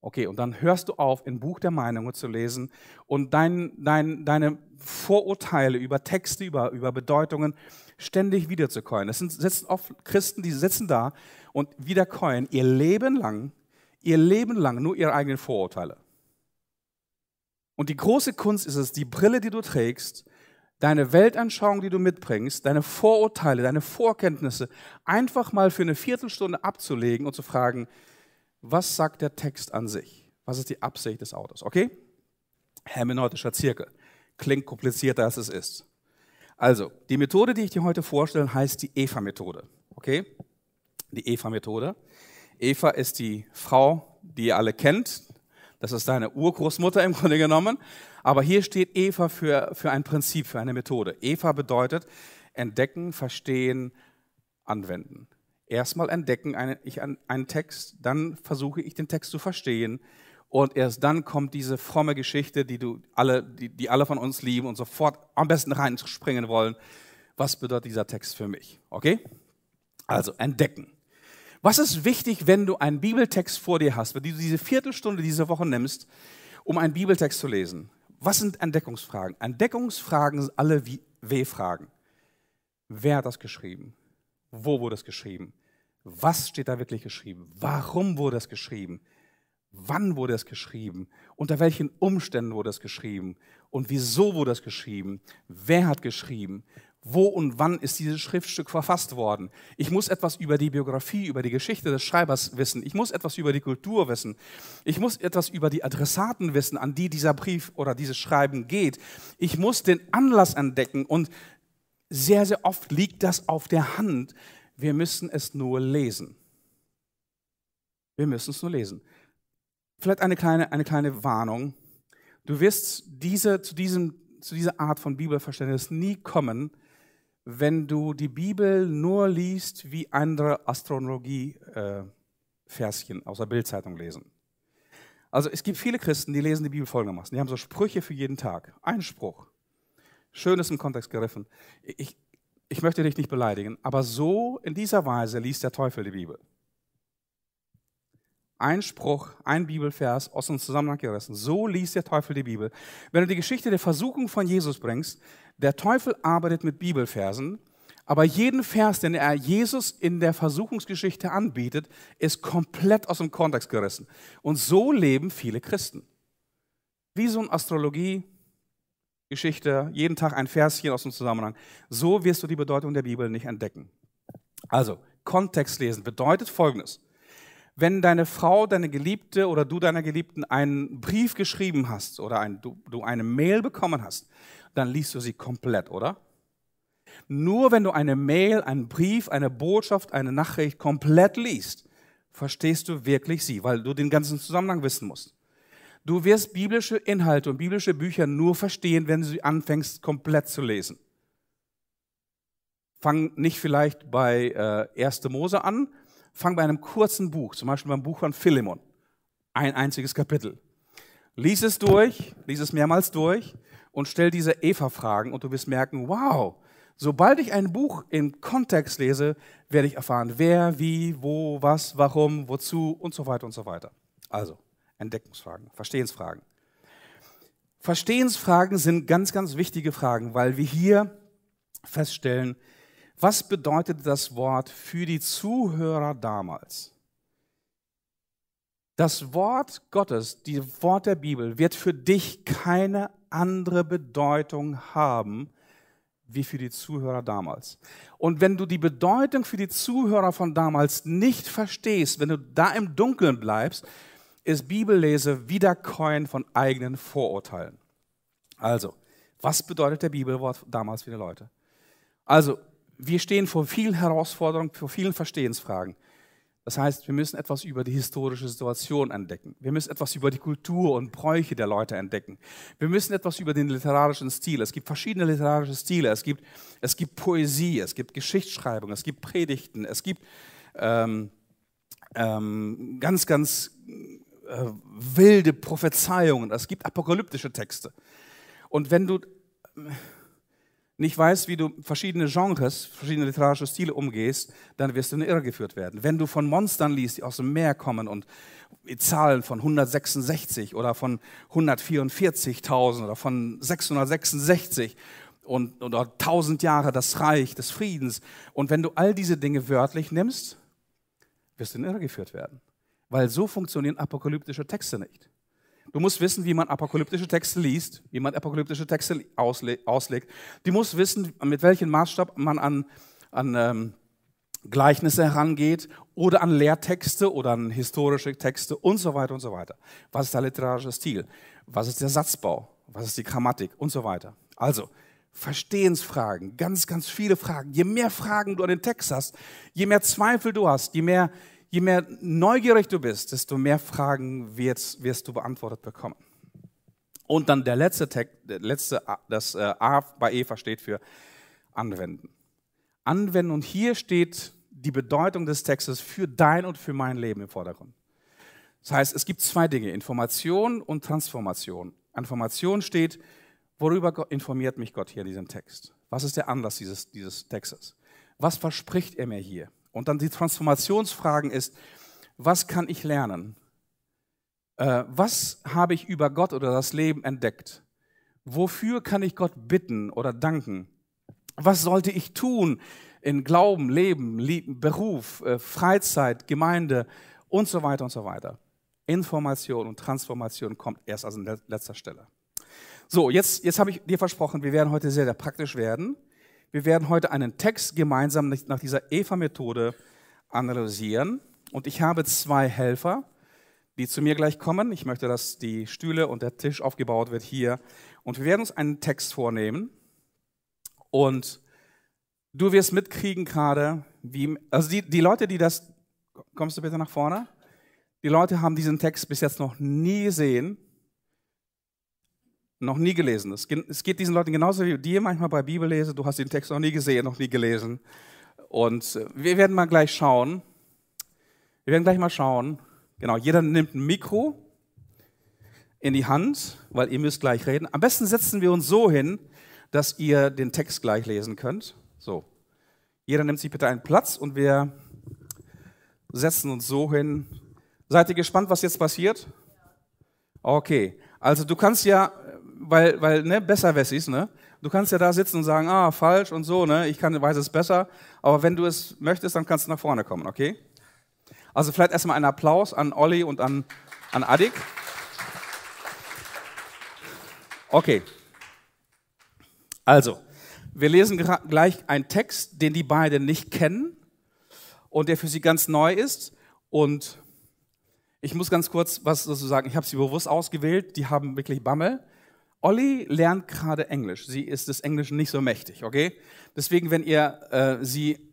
Okay, und dann hörst du auf, ein Buch der Meinungen zu lesen und dein, dein, deine Vorurteile über Texte, über, über Bedeutungen ständig wiederzukäuen. Das sind sitzen oft Christen, die sitzen da und wiederkäuen ihr Leben lang, ihr Leben lang nur ihre eigenen Vorurteile. Und die große Kunst ist es, die Brille, die du trägst, deine Weltanschauung, die du mitbringst, deine Vorurteile, deine Vorkenntnisse einfach mal für eine Viertelstunde abzulegen und zu fragen, was sagt der Text an sich? Was ist die Absicht des Autors? Okay? Hermeneutischer Zirkel. Klingt komplizierter, als es ist. Also, die Methode, die ich dir heute vorstelle, heißt die Eva-Methode. Okay? Die Eva-Methode. Eva ist die Frau, die ihr alle kennt. Das ist deine Urgroßmutter im Grunde genommen. Aber hier steht Eva für, für ein Prinzip, für eine Methode. Eva bedeutet entdecken, verstehen, anwenden. Erstmal entdecken eine, ich einen Text, dann versuche ich den Text zu verstehen und erst dann kommt diese fromme Geschichte, die, du alle, die, die alle von uns lieben und sofort am besten reinspringen wollen. Was bedeutet dieser Text für mich? Okay? Also entdecken. Was ist wichtig, wenn du einen Bibeltext vor dir hast, wenn du diese Viertelstunde diese Woche nimmst, um einen Bibeltext zu lesen? Was sind Entdeckungsfragen? Entdeckungsfragen sind alle W-Fragen. Wer hat das geschrieben? Wo wurde es geschrieben? Was steht da wirklich geschrieben? Warum wurde es geschrieben? Wann wurde es geschrieben? Unter welchen Umständen wurde es geschrieben? Und wieso wurde es geschrieben? Wer hat geschrieben? Wo und wann ist dieses Schriftstück verfasst worden? Ich muss etwas über die Biografie, über die Geschichte des Schreibers wissen. Ich muss etwas über die Kultur wissen. Ich muss etwas über die Adressaten wissen, an die dieser Brief oder dieses Schreiben geht. Ich muss den Anlass entdecken und sehr, sehr oft liegt das auf der Hand. Wir müssen es nur lesen. Wir müssen es nur lesen. Vielleicht eine kleine, eine kleine Warnung. Du wirst diese, zu, diesem, zu dieser Art von Bibelverständnis nie kommen, wenn du die Bibel nur liest wie andere Astrologie-Fans Verschen aus der Bildzeitung lesen. Also es gibt viele Christen, die lesen die Bibel folgendermaßen. Die haben so Sprüche für jeden Tag. Ein Spruch. Schönes im Kontext geriffen. Ich, ich möchte dich nicht beleidigen, aber so in dieser Weise liest der Teufel die Bibel. Ein Spruch, ein Bibelvers aus dem Zusammenhang gerissen. So liest der Teufel die Bibel. Wenn du die Geschichte der Versuchung von Jesus bringst, der Teufel arbeitet mit Bibelversen aber jeden Vers, den er Jesus in der Versuchungsgeschichte anbietet, ist komplett aus dem Kontext gerissen. Und so leben viele Christen. Wie so eine Astrologie, Geschichte, jeden Tag ein Verschen aus dem Zusammenhang. So wirst du die Bedeutung der Bibel nicht entdecken. Also, Kontext lesen bedeutet Folgendes. Wenn deine Frau, deine Geliebte oder du deiner Geliebten einen Brief geschrieben hast oder ein, du, du eine Mail bekommen hast, dann liest du sie komplett, oder? Nur wenn du eine Mail, einen Brief, eine Botschaft, eine Nachricht komplett liest, verstehst du wirklich sie, weil du den ganzen Zusammenhang wissen musst. Du wirst biblische Inhalte und biblische Bücher nur verstehen, wenn du sie anfängst, komplett zu lesen. Fang nicht vielleicht bei äh, 1. Mose an, fang bei einem kurzen Buch, zum Beispiel beim Buch von Philemon. Ein einziges Kapitel. Lies es durch, lies es mehrmals durch und stell diese Eva-Fragen und du wirst merken, wow, Sobald ich ein Buch im Kontext lese, werde ich erfahren, wer, wie, wo, was, warum, wozu und so weiter und so weiter. Also, Entdeckungsfragen, Verstehensfragen. Verstehensfragen sind ganz, ganz wichtige Fragen, weil wir hier feststellen, was bedeutet das Wort für die Zuhörer damals? Das Wort Gottes, das Wort der Bibel, wird für dich keine andere Bedeutung haben wie für die Zuhörer damals. Und wenn du die Bedeutung für die Zuhörer von damals nicht verstehst, wenn du da im Dunkeln bleibst, ist Bibellese Wiederkäuen von eigenen Vorurteilen. Also, was bedeutet der Bibelwort damals für die Leute? Also, wir stehen vor vielen Herausforderungen, vor vielen Verstehensfragen. Das heißt, wir müssen etwas über die historische Situation entdecken. Wir müssen etwas über die Kultur und Bräuche der Leute entdecken. Wir müssen etwas über den literarischen Stil. Es gibt verschiedene literarische Stile. Es gibt, es gibt Poesie, es gibt Geschichtsschreibung, es gibt Predigten, es gibt ähm, ähm, ganz, ganz äh, wilde Prophezeiungen. Es gibt apokalyptische Texte. Und wenn du nicht weißt, wie du verschiedene Genres, verschiedene literarische Stile umgehst, dann wirst du in Irre geführt werden. Wenn du von Monstern liest, die aus dem Meer kommen und Zahlen von 166 oder von 144.000 oder von 666 und, oder 1000 Jahre das Reich des Friedens. Und wenn du all diese Dinge wörtlich nimmst, wirst du in Irre geführt werden. Weil so funktionieren apokalyptische Texte nicht. Du musst wissen, wie man apokalyptische Texte liest, wie man apokalyptische Texte auslegt. Du musst wissen, mit welchem Maßstab man an, an ähm, Gleichnisse herangeht oder an Lehrtexte oder an historische Texte und so weiter und so weiter. Was ist der literarische Stil? Was ist der Satzbau? Was ist die Grammatik und so weiter? Also, Verstehensfragen, ganz, ganz viele Fragen. Je mehr Fragen du an den Text hast, je mehr Zweifel du hast, je mehr je mehr neugierig du bist, desto mehr Fragen wirst, wirst du beantwortet bekommen. Und dann der letzte Text, der letzte, das äh, A bei Eva steht für anwenden. Anwenden und hier steht die Bedeutung des Textes für dein und für mein Leben im Vordergrund. Das heißt, es gibt zwei Dinge, Information und Transformation. Information steht, worüber informiert mich Gott hier in diesem Text? Was ist der Anlass dieses, dieses Textes? Was verspricht er mir hier? Und dann die Transformationsfragen ist, was kann ich lernen? Äh, was habe ich über Gott oder das Leben entdeckt? Wofür kann ich Gott bitten oder danken? Was sollte ich tun in Glauben, Leben, Beruf, äh, Freizeit, Gemeinde und so weiter und so weiter? Information und Transformation kommt erst an letzter Stelle. So, jetzt, jetzt habe ich dir versprochen, wir werden heute sehr, sehr praktisch werden. Wir werden heute einen Text gemeinsam nach dieser Eva-Methode analysieren. Und ich habe zwei Helfer, die zu mir gleich kommen. Ich möchte, dass die Stühle und der Tisch aufgebaut wird hier. Und wir werden uns einen Text vornehmen. Und du wirst mitkriegen gerade, wie, also die, die Leute, die das, kommst du bitte nach vorne? Die Leute haben diesen Text bis jetzt noch nie gesehen noch nie gelesen. Es geht diesen Leuten genauso wie dir manchmal bei Bibellese. Du hast den Text noch nie gesehen, noch nie gelesen. Und äh, wir werden mal gleich schauen, Wir werden gleich mal schauen. Genau, jeder nimmt ein Mikro in die Hand, weil ihr müsst gleich reden. Am besten setzen wir uns so hin, dass ihr den Text gleich lesen könnt. So. Jeder nimmt sich bitte einen Platz und wir setzen uns so hin. Seid ihr gespannt, was jetzt passiert? Okay. Also du kannst ja, weil, weil, ne, besser Wessis, ne? Du kannst ja da sitzen und sagen, ah, falsch und so, ne? Ich kann, weiß es besser. Aber wenn du es möchtest, dann kannst du nach vorne kommen, okay? Also vielleicht erstmal einen Applaus an Olli und an, an Adik. Okay. Also, wir lesen gleich einen Text, den die beiden nicht kennen und der für sie ganz neu ist. Und ich muss ganz kurz was dazu sagen. Ich habe sie bewusst ausgewählt. Die haben wirklich Bammel. Olli lernt gerade Englisch. Sie ist des Englischen nicht so mächtig, okay? Deswegen, wenn ihr äh, sie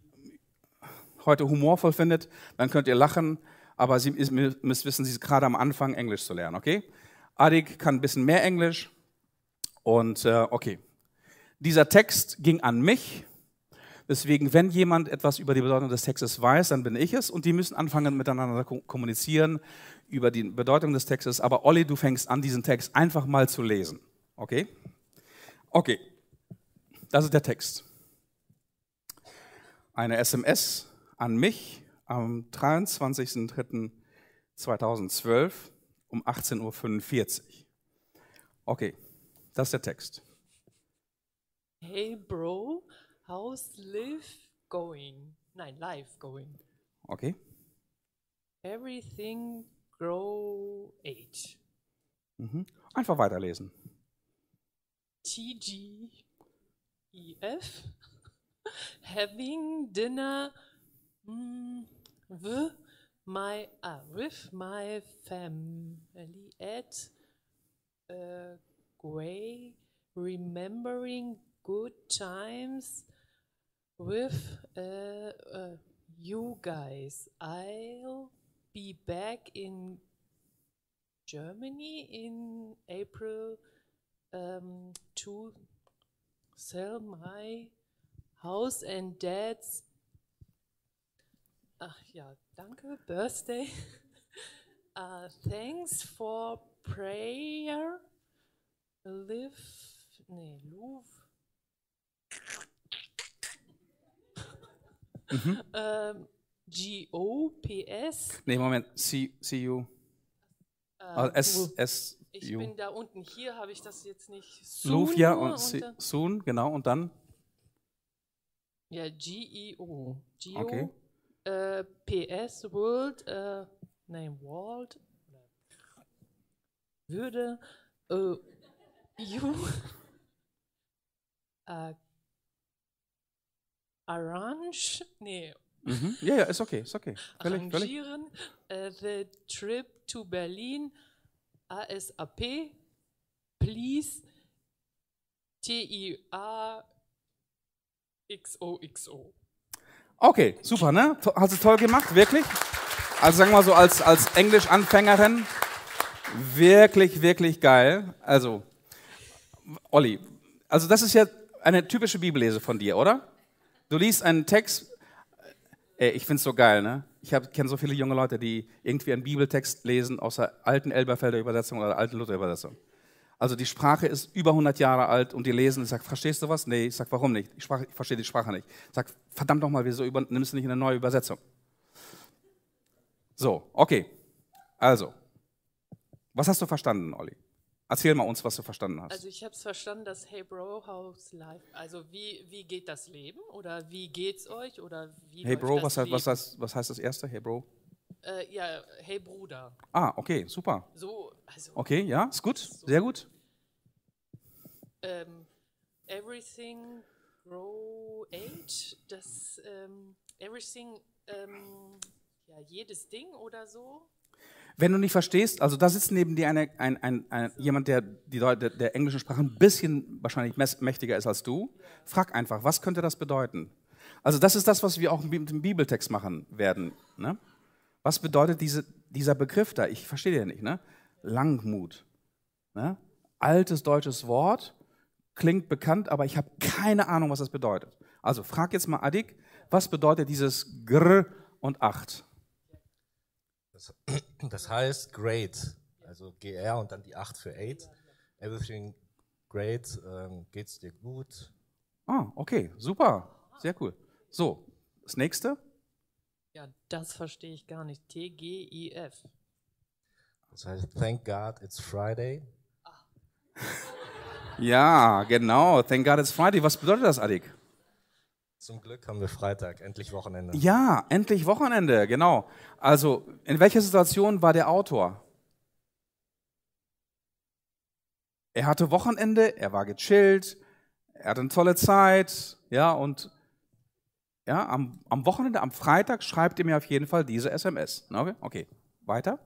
heute humorvoll findet, dann könnt ihr lachen. Aber sie ist, müsst wissen, sie ist gerade am Anfang Englisch zu lernen, okay? Adik kann ein bisschen mehr Englisch. Und äh, okay, dieser Text ging an mich. Deswegen, wenn jemand etwas über die Bedeutung des Textes weiß, dann bin ich es. Und die müssen anfangen, miteinander kommunizieren über die Bedeutung des Textes. Aber Olli, du fängst an, diesen Text einfach mal zu lesen. Okay? Okay, das ist der Text. Eine SMS an mich am 23.03.2012 um 18.45 Uhr. Okay, das ist der Text. Hey Bro, how's life going? Nein, life going. Okay. Everything grow age. Mhm. Einfach weiterlesen. TGEF. Having dinner mm, with my uh, with my family at uh, Gray, remembering good times with uh, uh, you guys. I'll be back in Germany in April um, to sell my house and dad's. Ach ja, danke, birthday. uh, thanks for prayer. Live, nee, Louvre. Mhm. ähm, G-O-P-S. Nee, Moment, see, see you. Äh, also S, S, ich bin da unten. Hier habe ich das jetzt nicht. Soon ja, und, und Soon, genau, und dann? Ja, G-E-O. G-O. Okay. Äh, PS, World, äh, nein, World. Würde, äh, you, äh, arrange, nee. Mhm. Ja, ja, ist okay, ist okay. Völlig, arrangieren völlig. Uh, the trip to Berlin ASAP, please, T-I-A-X-O-X-O. Okay, super, ne? Hast du toll gemacht, wirklich? Also sagen wir mal so als, als Englisch-Anfängerin, wirklich, wirklich geil. Also, Olli, also das ist ja eine typische Bibellese von dir, oder? Du liest einen Text, ey, ich find's so geil, ne? Ich kenne so viele junge Leute, die irgendwie einen Bibeltext lesen aus der alten Elberfelder Übersetzung oder der alten Luther Übersetzung. Also die Sprache ist über 100 Jahre alt und die lesen, ich sage, verstehst du was? Nee, ich sage, warum nicht? Ich, sprach, ich verstehe die Sprache nicht. Ich sage, verdammt nochmal, wieso nimmst du nicht eine neue Übersetzung? So, okay. Also, was hast du verstanden, Olli? Erzähl mal uns, was du verstanden hast. Also ich habe es verstanden, dass Hey Bro, how's life? Also wie, wie geht das Leben oder wie geht's euch oder wie Hey Bro, was, heißt, was, heißt, was heißt das erste? Hey Bro? Äh, ja, Hey Bruder. Ah, okay, super. So, also. Okay, ja, ist gut, so. sehr gut. Ähm, everything grow age, das ähm, everything, ähm, ja, jedes Ding oder so. Wenn du nicht verstehst, also da sitzt neben dir eine, ein, ein, ein, jemand, der die der, der englischen Sprache ein bisschen wahrscheinlich mächtiger ist als du, frag einfach, was könnte das bedeuten? Also das ist das, was wir auch mit dem Bibeltext machen werden. Ne? Was bedeutet diese, dieser Begriff da? Ich verstehe den nicht. Ne? Langmut. Ne? Altes deutsches Wort, klingt bekannt, aber ich habe keine Ahnung, was das bedeutet. Also frag jetzt mal Adik, was bedeutet dieses Gr und Acht? Das, das heißt great, also GR und dann die 8 für 8. Everything great, ähm, geht's dir gut? Ah, okay, super, sehr cool. So, das nächste. Ja, das verstehe ich gar nicht. T-G-I-F. Das heißt thank God it's Friday. Ja, genau. Thank God it's Friday. Was bedeutet das, Adik? Zum Glück haben wir Freitag, endlich Wochenende. Ja, endlich Wochenende, genau. Also, in welcher Situation war der Autor? Er hatte Wochenende, er war gechillt, er hatte eine tolle Zeit, ja, und ja, am, am Wochenende, am Freitag schreibt er mir auf jeden Fall diese SMS. Okay, okay. weiter.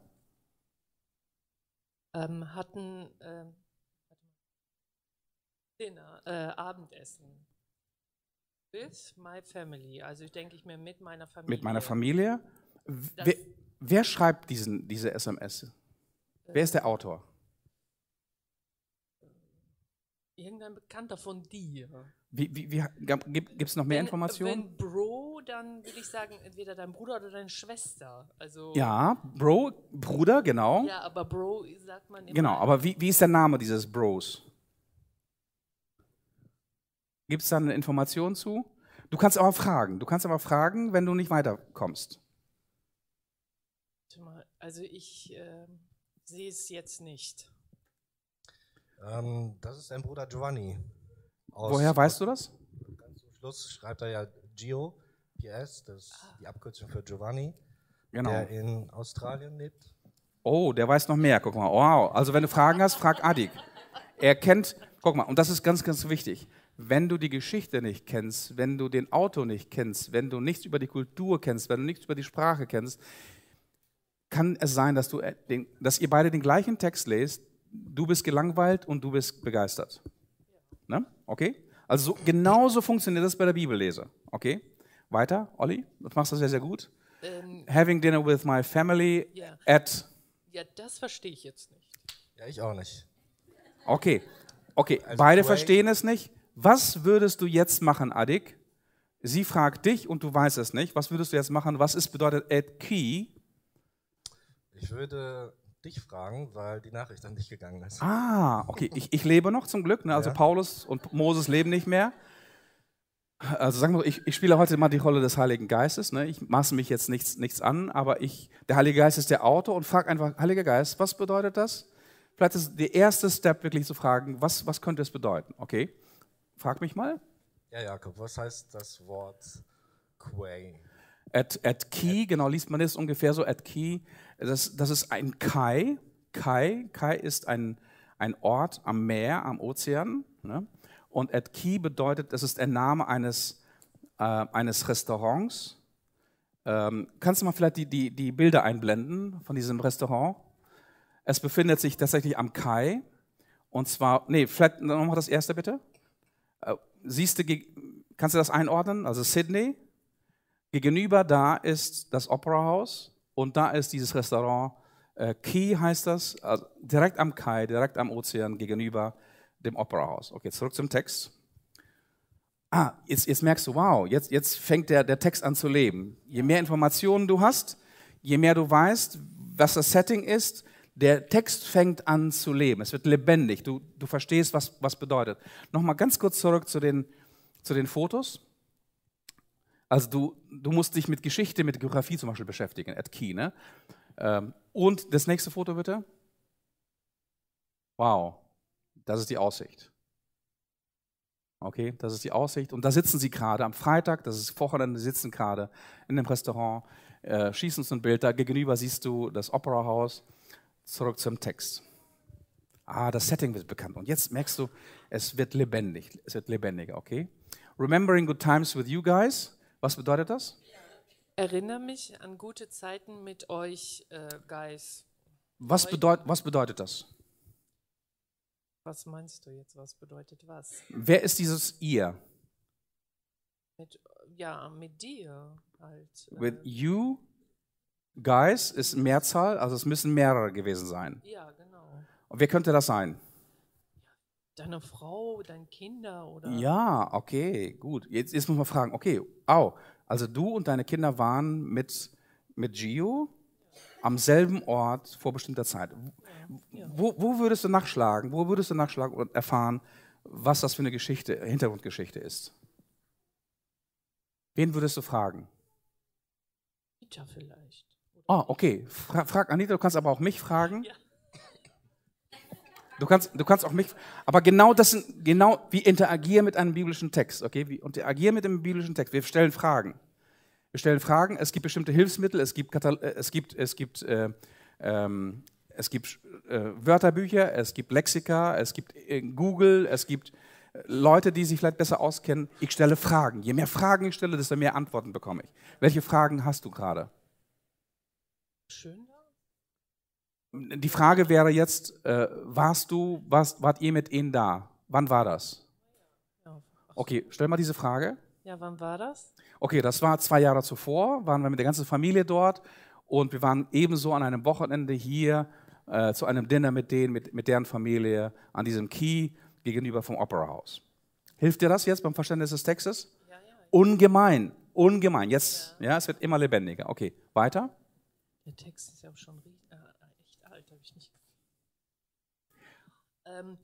Ähm, hatten ähm, Dinner, äh, Abendessen. With my family. Also ich denke ich mir mit meiner Familie. Mit meiner Familie. Wer, wer schreibt diesen, diese SMS? Wer ist der Autor? Irgendein Bekannter von dir. Wie, wie, wie, gibt es noch mehr Wenn- Informationen? Wenn Bro, dann würde ich sagen, entweder dein Bruder oder deine Schwester. Also, Ja, Bro, Bruder, genau. Ja, aber Bro sagt man immer. Genau, aber wie, wie ist der Name dieses Bros? Gibt es da eine Information zu? Du kannst aber fragen. Du kannst aber fragen, wenn du nicht weiterkommst. Also ich ähm, sehe es jetzt nicht. Ähm, das ist dein Bruder Giovanni. Aus- Woher weißt du das? Ganz zum Schluss schreibt er ja Gio, PS, das ist die Abkürzung für Giovanni, Genau. der in Australien lebt. Oh, der weiß noch mehr. Guck mal. Wow. Also wenn du Fragen hast, frag Adik. Er kennt, guck mal, und das ist ganz, ganz wichtig. Wenn du die Geschichte nicht kennst, wenn du den Autor nicht kennst, wenn du nichts über die Kultur kennst, wenn du nichts über die Sprache kennst, kann es sein, dass, du, äh, den, dass ihr beide den gleichen Text lest, du bist gelangweilt und du bist begeistert. Ne? Okay? Also so, genauso funktioniert das bei der Bibellese. Okay? Weiter, Olli, du machst das sehr, sehr gut. Ähm, Having dinner with my family Ja. at ja, das verstehe ich jetzt nicht. Ja, ich auch nicht. Okay, okay, Also beide verstehen es nicht. Was würdest du jetzt machen, Adik? Sie fragt dich und du weißt es nicht. Was würdest du jetzt machen? Was ist bedeutet at key? Ich würde dich fragen, weil die Nachricht an dich gegangen ist. Ah, okay, ich, ich lebe noch zum Glück. Ne? Also Ja. Paulus und Moses leben nicht mehr. Also sagen wir ich, ich spiele heute mal die Rolle des Heiligen Geistes. Ne? Ich maße mich jetzt nichts, nichts an, aber ich, der Heilige Geist ist der Autor und frage einfach, Heiliger Geist, was bedeutet das? Vielleicht ist der erste Step wirklich zu fragen, was, was könnte es bedeuten? Okay, frag mich mal. Ja, Jakob, was heißt das Wort Quay? At, at Key, genau, liest man das ungefähr so, at Key, das, das ist ein Kai. Kai, Kai ist ein, ein Ort am Meer, am Ozean. Ne? Und at Key bedeutet, das ist der Name eines, äh, eines Restaurants. Ähm, kannst du mal vielleicht die, die, die Bilder einblenden von diesem Restaurant? Es befindet sich tatsächlich am Kai. Und zwar, nee, vielleicht nochmal das erste bitte. Äh, siehst du, kannst du das einordnen? Also Sydney, Gegenüber da ist das Opera House und da ist dieses Restaurant. Äh, Key heißt das, also direkt am Kai, direkt am Ozean gegenüber dem Opera House. Okay, zurück zum Text. Ah, jetzt, jetzt merkst du, wow, jetzt, jetzt fängt der, der Text an zu leben. Je mehr Informationen du hast, je mehr du weißt, was das Setting ist, der Text fängt an zu leben. Es wird lebendig. Du, du verstehst, was, was bedeutet. Nochmal ganz kurz zurück zu den, zu den Fotos. Also du, du musst dich mit Geschichte, mit Geografie zum Beispiel beschäftigen, at Key. Ne? Ähm, und das nächste Foto bitte. Wow, das ist die Aussicht. Okay, das ist die Aussicht. Und da sitzen sie gerade am Freitag, das ist Wochenende, sitzen gerade in dem Restaurant, äh, schießen uns ein Bild. Da gegenüber siehst du das Opera House. Zurück zum Text. Ah, das Setting wird bekannt. Und jetzt merkst du, es wird lebendig. Es wird lebendiger, okay? Remembering good times with you guys. Was bedeutet das? Erinnere mich an gute Zeiten mit euch, äh, Guys. Was, bedeut, was bedeutet das? Was meinst du jetzt? Was bedeutet was? Wer ist dieses ihr? Mit, ja, mit dir halt. äh, With you guys ist Mehrzahl, also es müssen mehrere gewesen sein. ja, genau. Und wer könnte das sein? Deine Frau, deine Kinder oder. Ja, okay, gut. Jetzt, jetzt muss man fragen, okay, au, also du und deine Kinder waren mit, mit Gio am selben Ort vor bestimmter Zeit. Wo, wo würdest du nachschlagen? Wo würdest du nachschlagen und erfahren, was das für eine Geschichte, Hintergrundgeschichte ist? Wen würdest du fragen? Peter vielleicht. Ah, okay. Fra frag Anita, du kannst aber auch mich fragen. Ja. Du kannst, du kannst auch mich, aber genau das sind, genau, wir interagieren mit einem biblischen Text, okay? Wir interagieren mit dem biblischen Text. Wir stellen Fragen. Wir stellen Fragen. Es gibt bestimmte Hilfsmittel. Es gibt, Katal äh, es gibt, es gibt, äh, ähm, es gibt äh, Wörterbücher. Es gibt Lexika. Es gibt äh, Google. Es gibt äh, Leute, die sich vielleicht besser auskennen. Ich stelle Fragen. Je mehr Fragen ich stelle, desto mehr Antworten bekomme ich. Welche Fragen hast du gerade? Schön da? Die Frage wäre jetzt, äh, warst du, warst, wart ihr mit ihnen da? Wann war das? Ja. Okay, stell mal diese Frage. ja, wann war das? Okay, das war zwei Jahre zuvor, waren wir mit der ganzen Familie dort und wir waren ebenso an einem Wochenende hier äh, zu einem Dinner mit denen, mit, mit deren Familie an diesem Key gegenüber vom Opera House. Hilft dir das jetzt beim Verständnis des Textes? Ja, ja. Ungemein, ungemein. Jetzt, ja, es wird immer lebendiger. Okay, weiter. Der Text ist ja auch schon äh, echt alt, habe ich nicht. Ähm,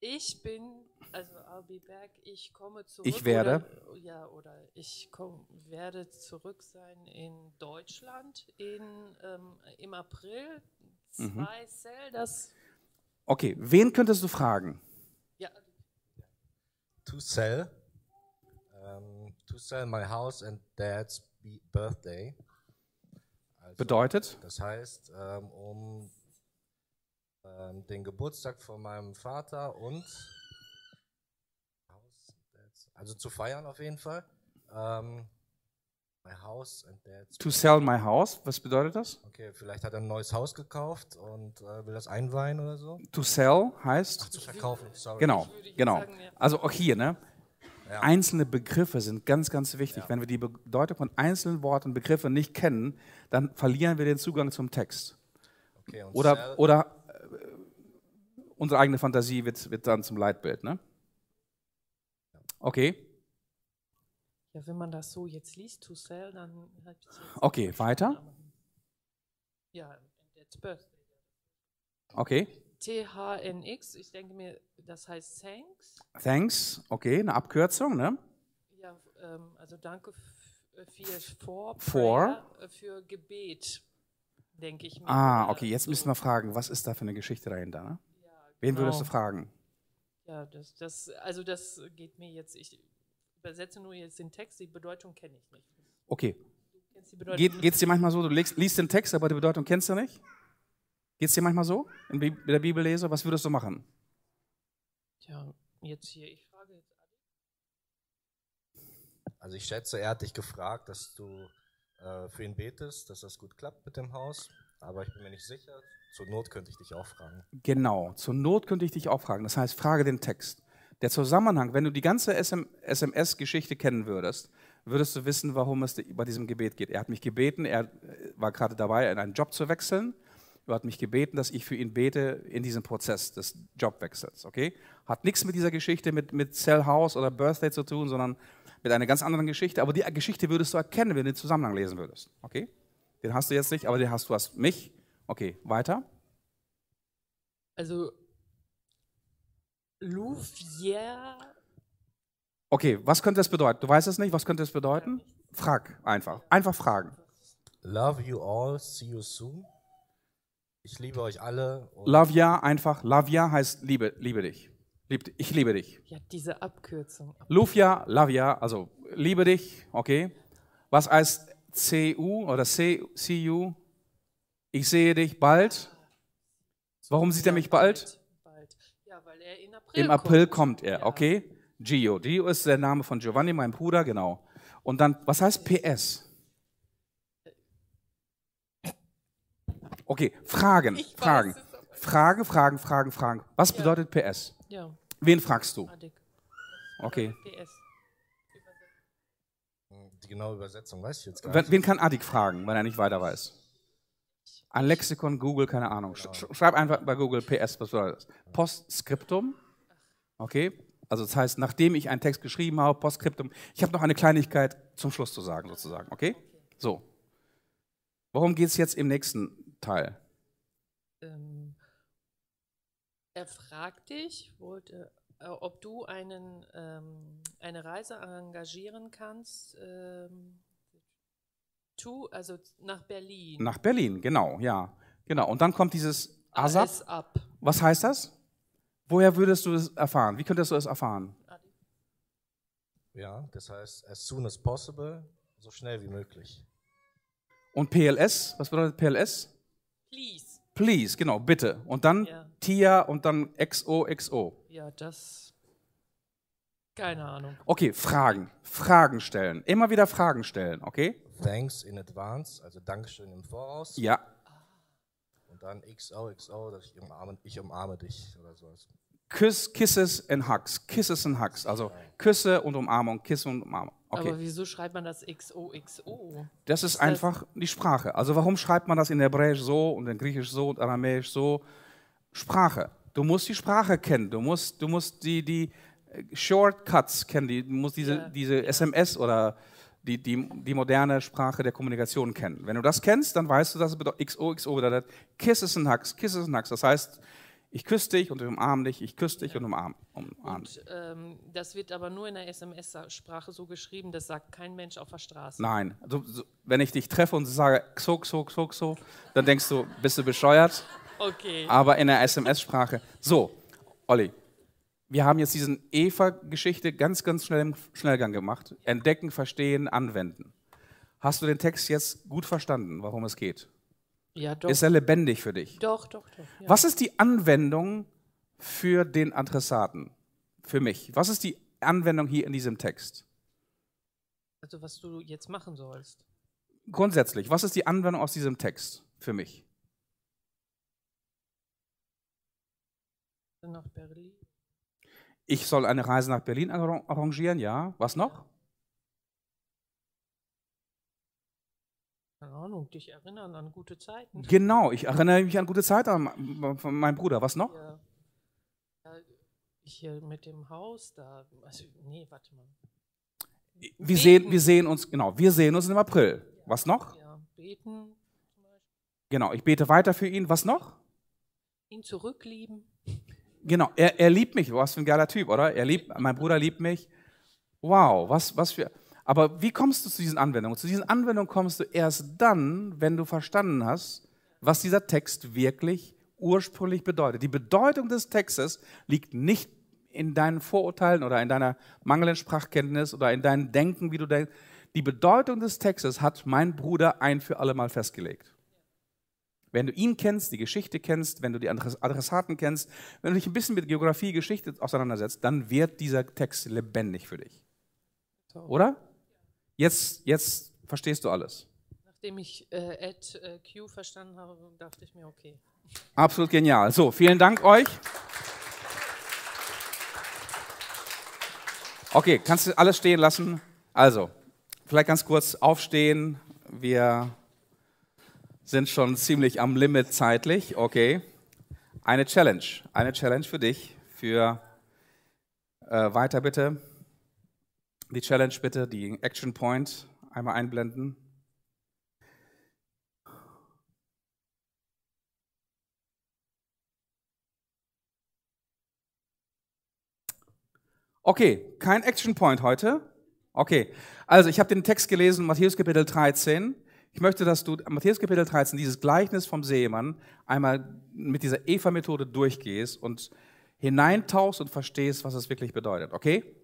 ich bin, also I'll be back, ich komme zurück. Ich werde. Oder, ja, oder ich komm, werde zurück sein in Deutschland in, ähm, im April. Mhm. Zwei Cell, das. Okay, wen könntest du fragen? Ja, To sell, um, to sell my house and dad's birthday. Also, Bedeutet? Das heißt, ähm, um ähm, den Geburtstag von meinem Vater und also zu feiern auf jeden Fall. Ähm, my house and dad's. To sell my house, was bedeutet das? Okay, vielleicht hat er ein neues Haus gekauft und äh, will das einweihen oder so. To sell heißt, Zu verkaufen, sorry. genau, genau. Also auch hier, ne? Ja. Einzelne Begriffe sind ganz, ganz wichtig. Wenn wir die Bedeutung von einzelnen Worten und Begriffen nicht kennen, dann verlieren wir den Zugang zum Text. Okay, und Oder, oder äh, unsere eigene Fantasie wird, wird dann zum Leitbild. Ne? Okay, ja, wenn man das so jetzt liest, to sell, dann okay, weiter. Ja, that's birthday. Okay, THNX, ich denke mir, das heißt Thanks. thanks. Okay, eine Abkürzung. Ne? Ja, ähm, also danke äh, für for, For? Äh, für Gebet, denke ich mir. Ah, okay, jetzt so. müssen wir fragen, was ist da für eine Geschichte dahinter? Ne? Wen würdest du genau. fragen? Ja, das, das, also das geht mir jetzt, ich übersetze nur jetzt den Text, die Bedeutung kenne ich nicht. Okay, Geht geht's dir manchmal so, du legst, liest den Text, aber die Bedeutung kennst du nicht? Geht's dir manchmal so in der Bibellese? Was würdest du machen? Ja, jetzt hier, ich frage jetzt Adi. Also ich schätze, er hat dich gefragt, dass du äh, für ihn betest, dass das gut klappt mit dem Haus. Aber ich bin mir nicht sicher. Zur Not könnte ich dich auch fragen. Genau, zur Not könnte ich dich auch fragen. Das heißt, frage den Text. Der Zusammenhang, wenn du die ganze SM SMS-Geschichte kennen würdest, würdest du wissen, warum es bei diesem Gebet geht. Er hat mich gebeten, er äh, war gerade dabei, in einen Job zu wechseln. Er hat mich gebeten, dass ich für ihn bete in diesem Prozess des Jobwechsels. Okay? Hat nichts mit dieser Geschichte mit, mit Cell House oder Birthday zu tun, sondern mit einer ganz anderen Geschichte. Aber die Geschichte würdest du erkennen, wenn du den Zusammenhang lesen würdest. Okay? Den hast du jetzt nicht, aber den hast du hast mich. Okay, weiter. Also, Louvier, Okay, was könnte das bedeuten? Du weißt es nicht, was könnte es bedeuten? Frag einfach. Einfach fragen. Love you all, see you soon. Ich liebe euch alle. Und Love ya, einfach. Love ya heißt liebe, liebe dich. Lieb, ich liebe dich. ja, diese Abkürzung. Love ya, love ya, also liebe dich, okay. Was heißt CU oder C, CU? Ich sehe dich bald. Warum sieht er mich bald? Bald. Ja, weil er in April Im April kommt. kommt er, Ja. okay. Gio. Gio ist der Name von Giovanni, meinem Bruder, genau. Und dann, was heißt PS? Okay, Fragen, Ich Fragen. aber Fragen, Fragen, Fragen, Fragen. Was bedeutet PS? Ja, Wen fragst du? Adik. Okay. PS. die genaue Übersetzung weiß ich jetzt gar Wen, nicht. wen kann Adik fragen, wenn er nicht weiter weiß? Ein Lexikon, Google, keine Ahnung. Sch- schreib einfach bei Google PS, was bedeutet das? Postskriptum. Okay. Also das heißt, nachdem ich einen Text geschrieben habe, Postskriptum, ich habe noch eine Kleinigkeit zum Schluss zu sagen, sozusagen. Okay? So. Worum geht es jetzt im nächsten Teil? Ähm, er fragt dich, wollte, äh, ob du einen, ähm, eine Reise engagieren kannst, ähm, to, also nach Berlin. Nach Berlin, genau, ja. Genau. Und dann kommt dieses ASAP. ASAP. Was heißt das? Woher würdest du das erfahren? Wie könntest du das erfahren? Ja, das heißt, as soon as possible, so schnell wie möglich. Und PLS, was bedeutet PLS? Please. Please, genau, bitte. Und dann Ja. TIA und dann XOXO. Ja, das. Keine Ahnung. Okay, Fragen. Fragen stellen. Immer wieder Fragen stellen, okay? Thanks in advance, also Dankeschön im Voraus. Ja. Und dann XOXO, dass ich umarme, ich umarme dich oder sowas. Kiss, Kisses and Hugs. Kisses and Hugs. Also Küsse und Umarmung, Küsse und Umarmung. Aber Okay. wieso schreibt man das XOXO? Das ist das- einfach die Sprache. Also warum schreibt man das in Hebräisch so und in Griechisch so und Aramäisch so? Sprache. Du musst die Sprache kennen. Du musst, du musst die, die äh, Shortcuts kennen. Die, du musst diese, Ja, diese. SMS oder die, die, die moderne Sprache der Kommunikation kennen. Wenn du das kennst, dann weißt du, dass es bedeutet, XOXO bedeutet Kisses and Hugs, Kisses and Hugs. Das heißt, ich küsse dich und ich umarme dich, ich küsse dich und umarme, umarme dich. Und ähm, das wird aber nur in der SMS-Sprache so geschrieben, das sagt kein Mensch auf der Straße. Nein. Also, so, wenn ich dich treffe und sage XO, XO, XO, XO, dann denkst du, bist du bescheuert? Okay. aber in der SMS-Sprache. So, Olli, wir haben jetzt diesen Eva-Geschichte ganz, ganz schnell im Schnellgang gemacht. Entdecken, verstehen, anwenden. Hast du den Text jetzt gut verstanden, worum es geht? Ja, doch. Ist er lebendig für dich? doch, doch, doch. Ja. Was ist die Anwendung für den Adressaten? Für mich? Was ist die Anwendung hier in diesem Text? Also, was du jetzt machen sollst. Grundsätzlich, was ist die Anwendung aus diesem Text für mich? Nach Berlin. Ich soll eine Reise nach Berlin arra- arrangieren, ja. Was noch? Keine Ahnung, dich erinnern an gute Zeiten. Genau, ich erinnere mich an gute Zeit an von meinem Bruder. Was noch? Ja. ja. Hier mit dem Haus da. Also, nee, warte mal. Wir Beten. sehen, wir sehen uns, genau, wir sehen uns im April. Was noch? Ja, beten, Genau, ich bete weiter für ihn. Was noch? ihn zurücklieben. Genau, er, er liebt mich. Was für ein geiler Typ, oder? Er liebt, mein Bruder liebt mich. Wow, was, was für. Aber wie kommst du zu diesen Anwendungen? Zu diesen Anwendungen kommst du erst dann, wenn du verstanden hast, was dieser Text wirklich ursprünglich bedeutet. Die Bedeutung des Textes liegt nicht in deinen Vorurteilen oder in deiner mangelnden Sprachkenntnis oder in deinem Denken, wie du denkst. Die Bedeutung des Textes hat mein Bruder ein für alle Mal festgelegt. Wenn du ihn kennst, die Geschichte kennst, wenn du die Adress- Adressaten kennst, wenn du dich ein bisschen mit Geografie, Geschichte auseinandersetzt, dann wird dieser Text lebendig für dich. Oder? Jetzt, jetzt verstehst du alles. Nachdem ich äh, Add äh, Q verstanden habe, dachte ich mir, okay. Absolut genial. So, vielen Dank euch. Okay, kannst du alles stehen lassen? Also, vielleicht ganz kurz aufstehen. Wir sind schon ziemlich am Limit zeitlich. Okay. Eine Challenge. Eine Challenge für dich. Für äh, weiter bitte. Die Challenge bitte, die Action Point einmal einblenden. Okay, kein Action Point heute. Okay, also ich habe den Text gelesen, Matthäus Kapitel 13. Ich möchte, dass du Matthäus Kapitel 13, dieses Gleichnis vom Seemann, einmal mit dieser Eva-Methode durchgehst und hineintauchst und verstehst, was es wirklich bedeutet. Okay?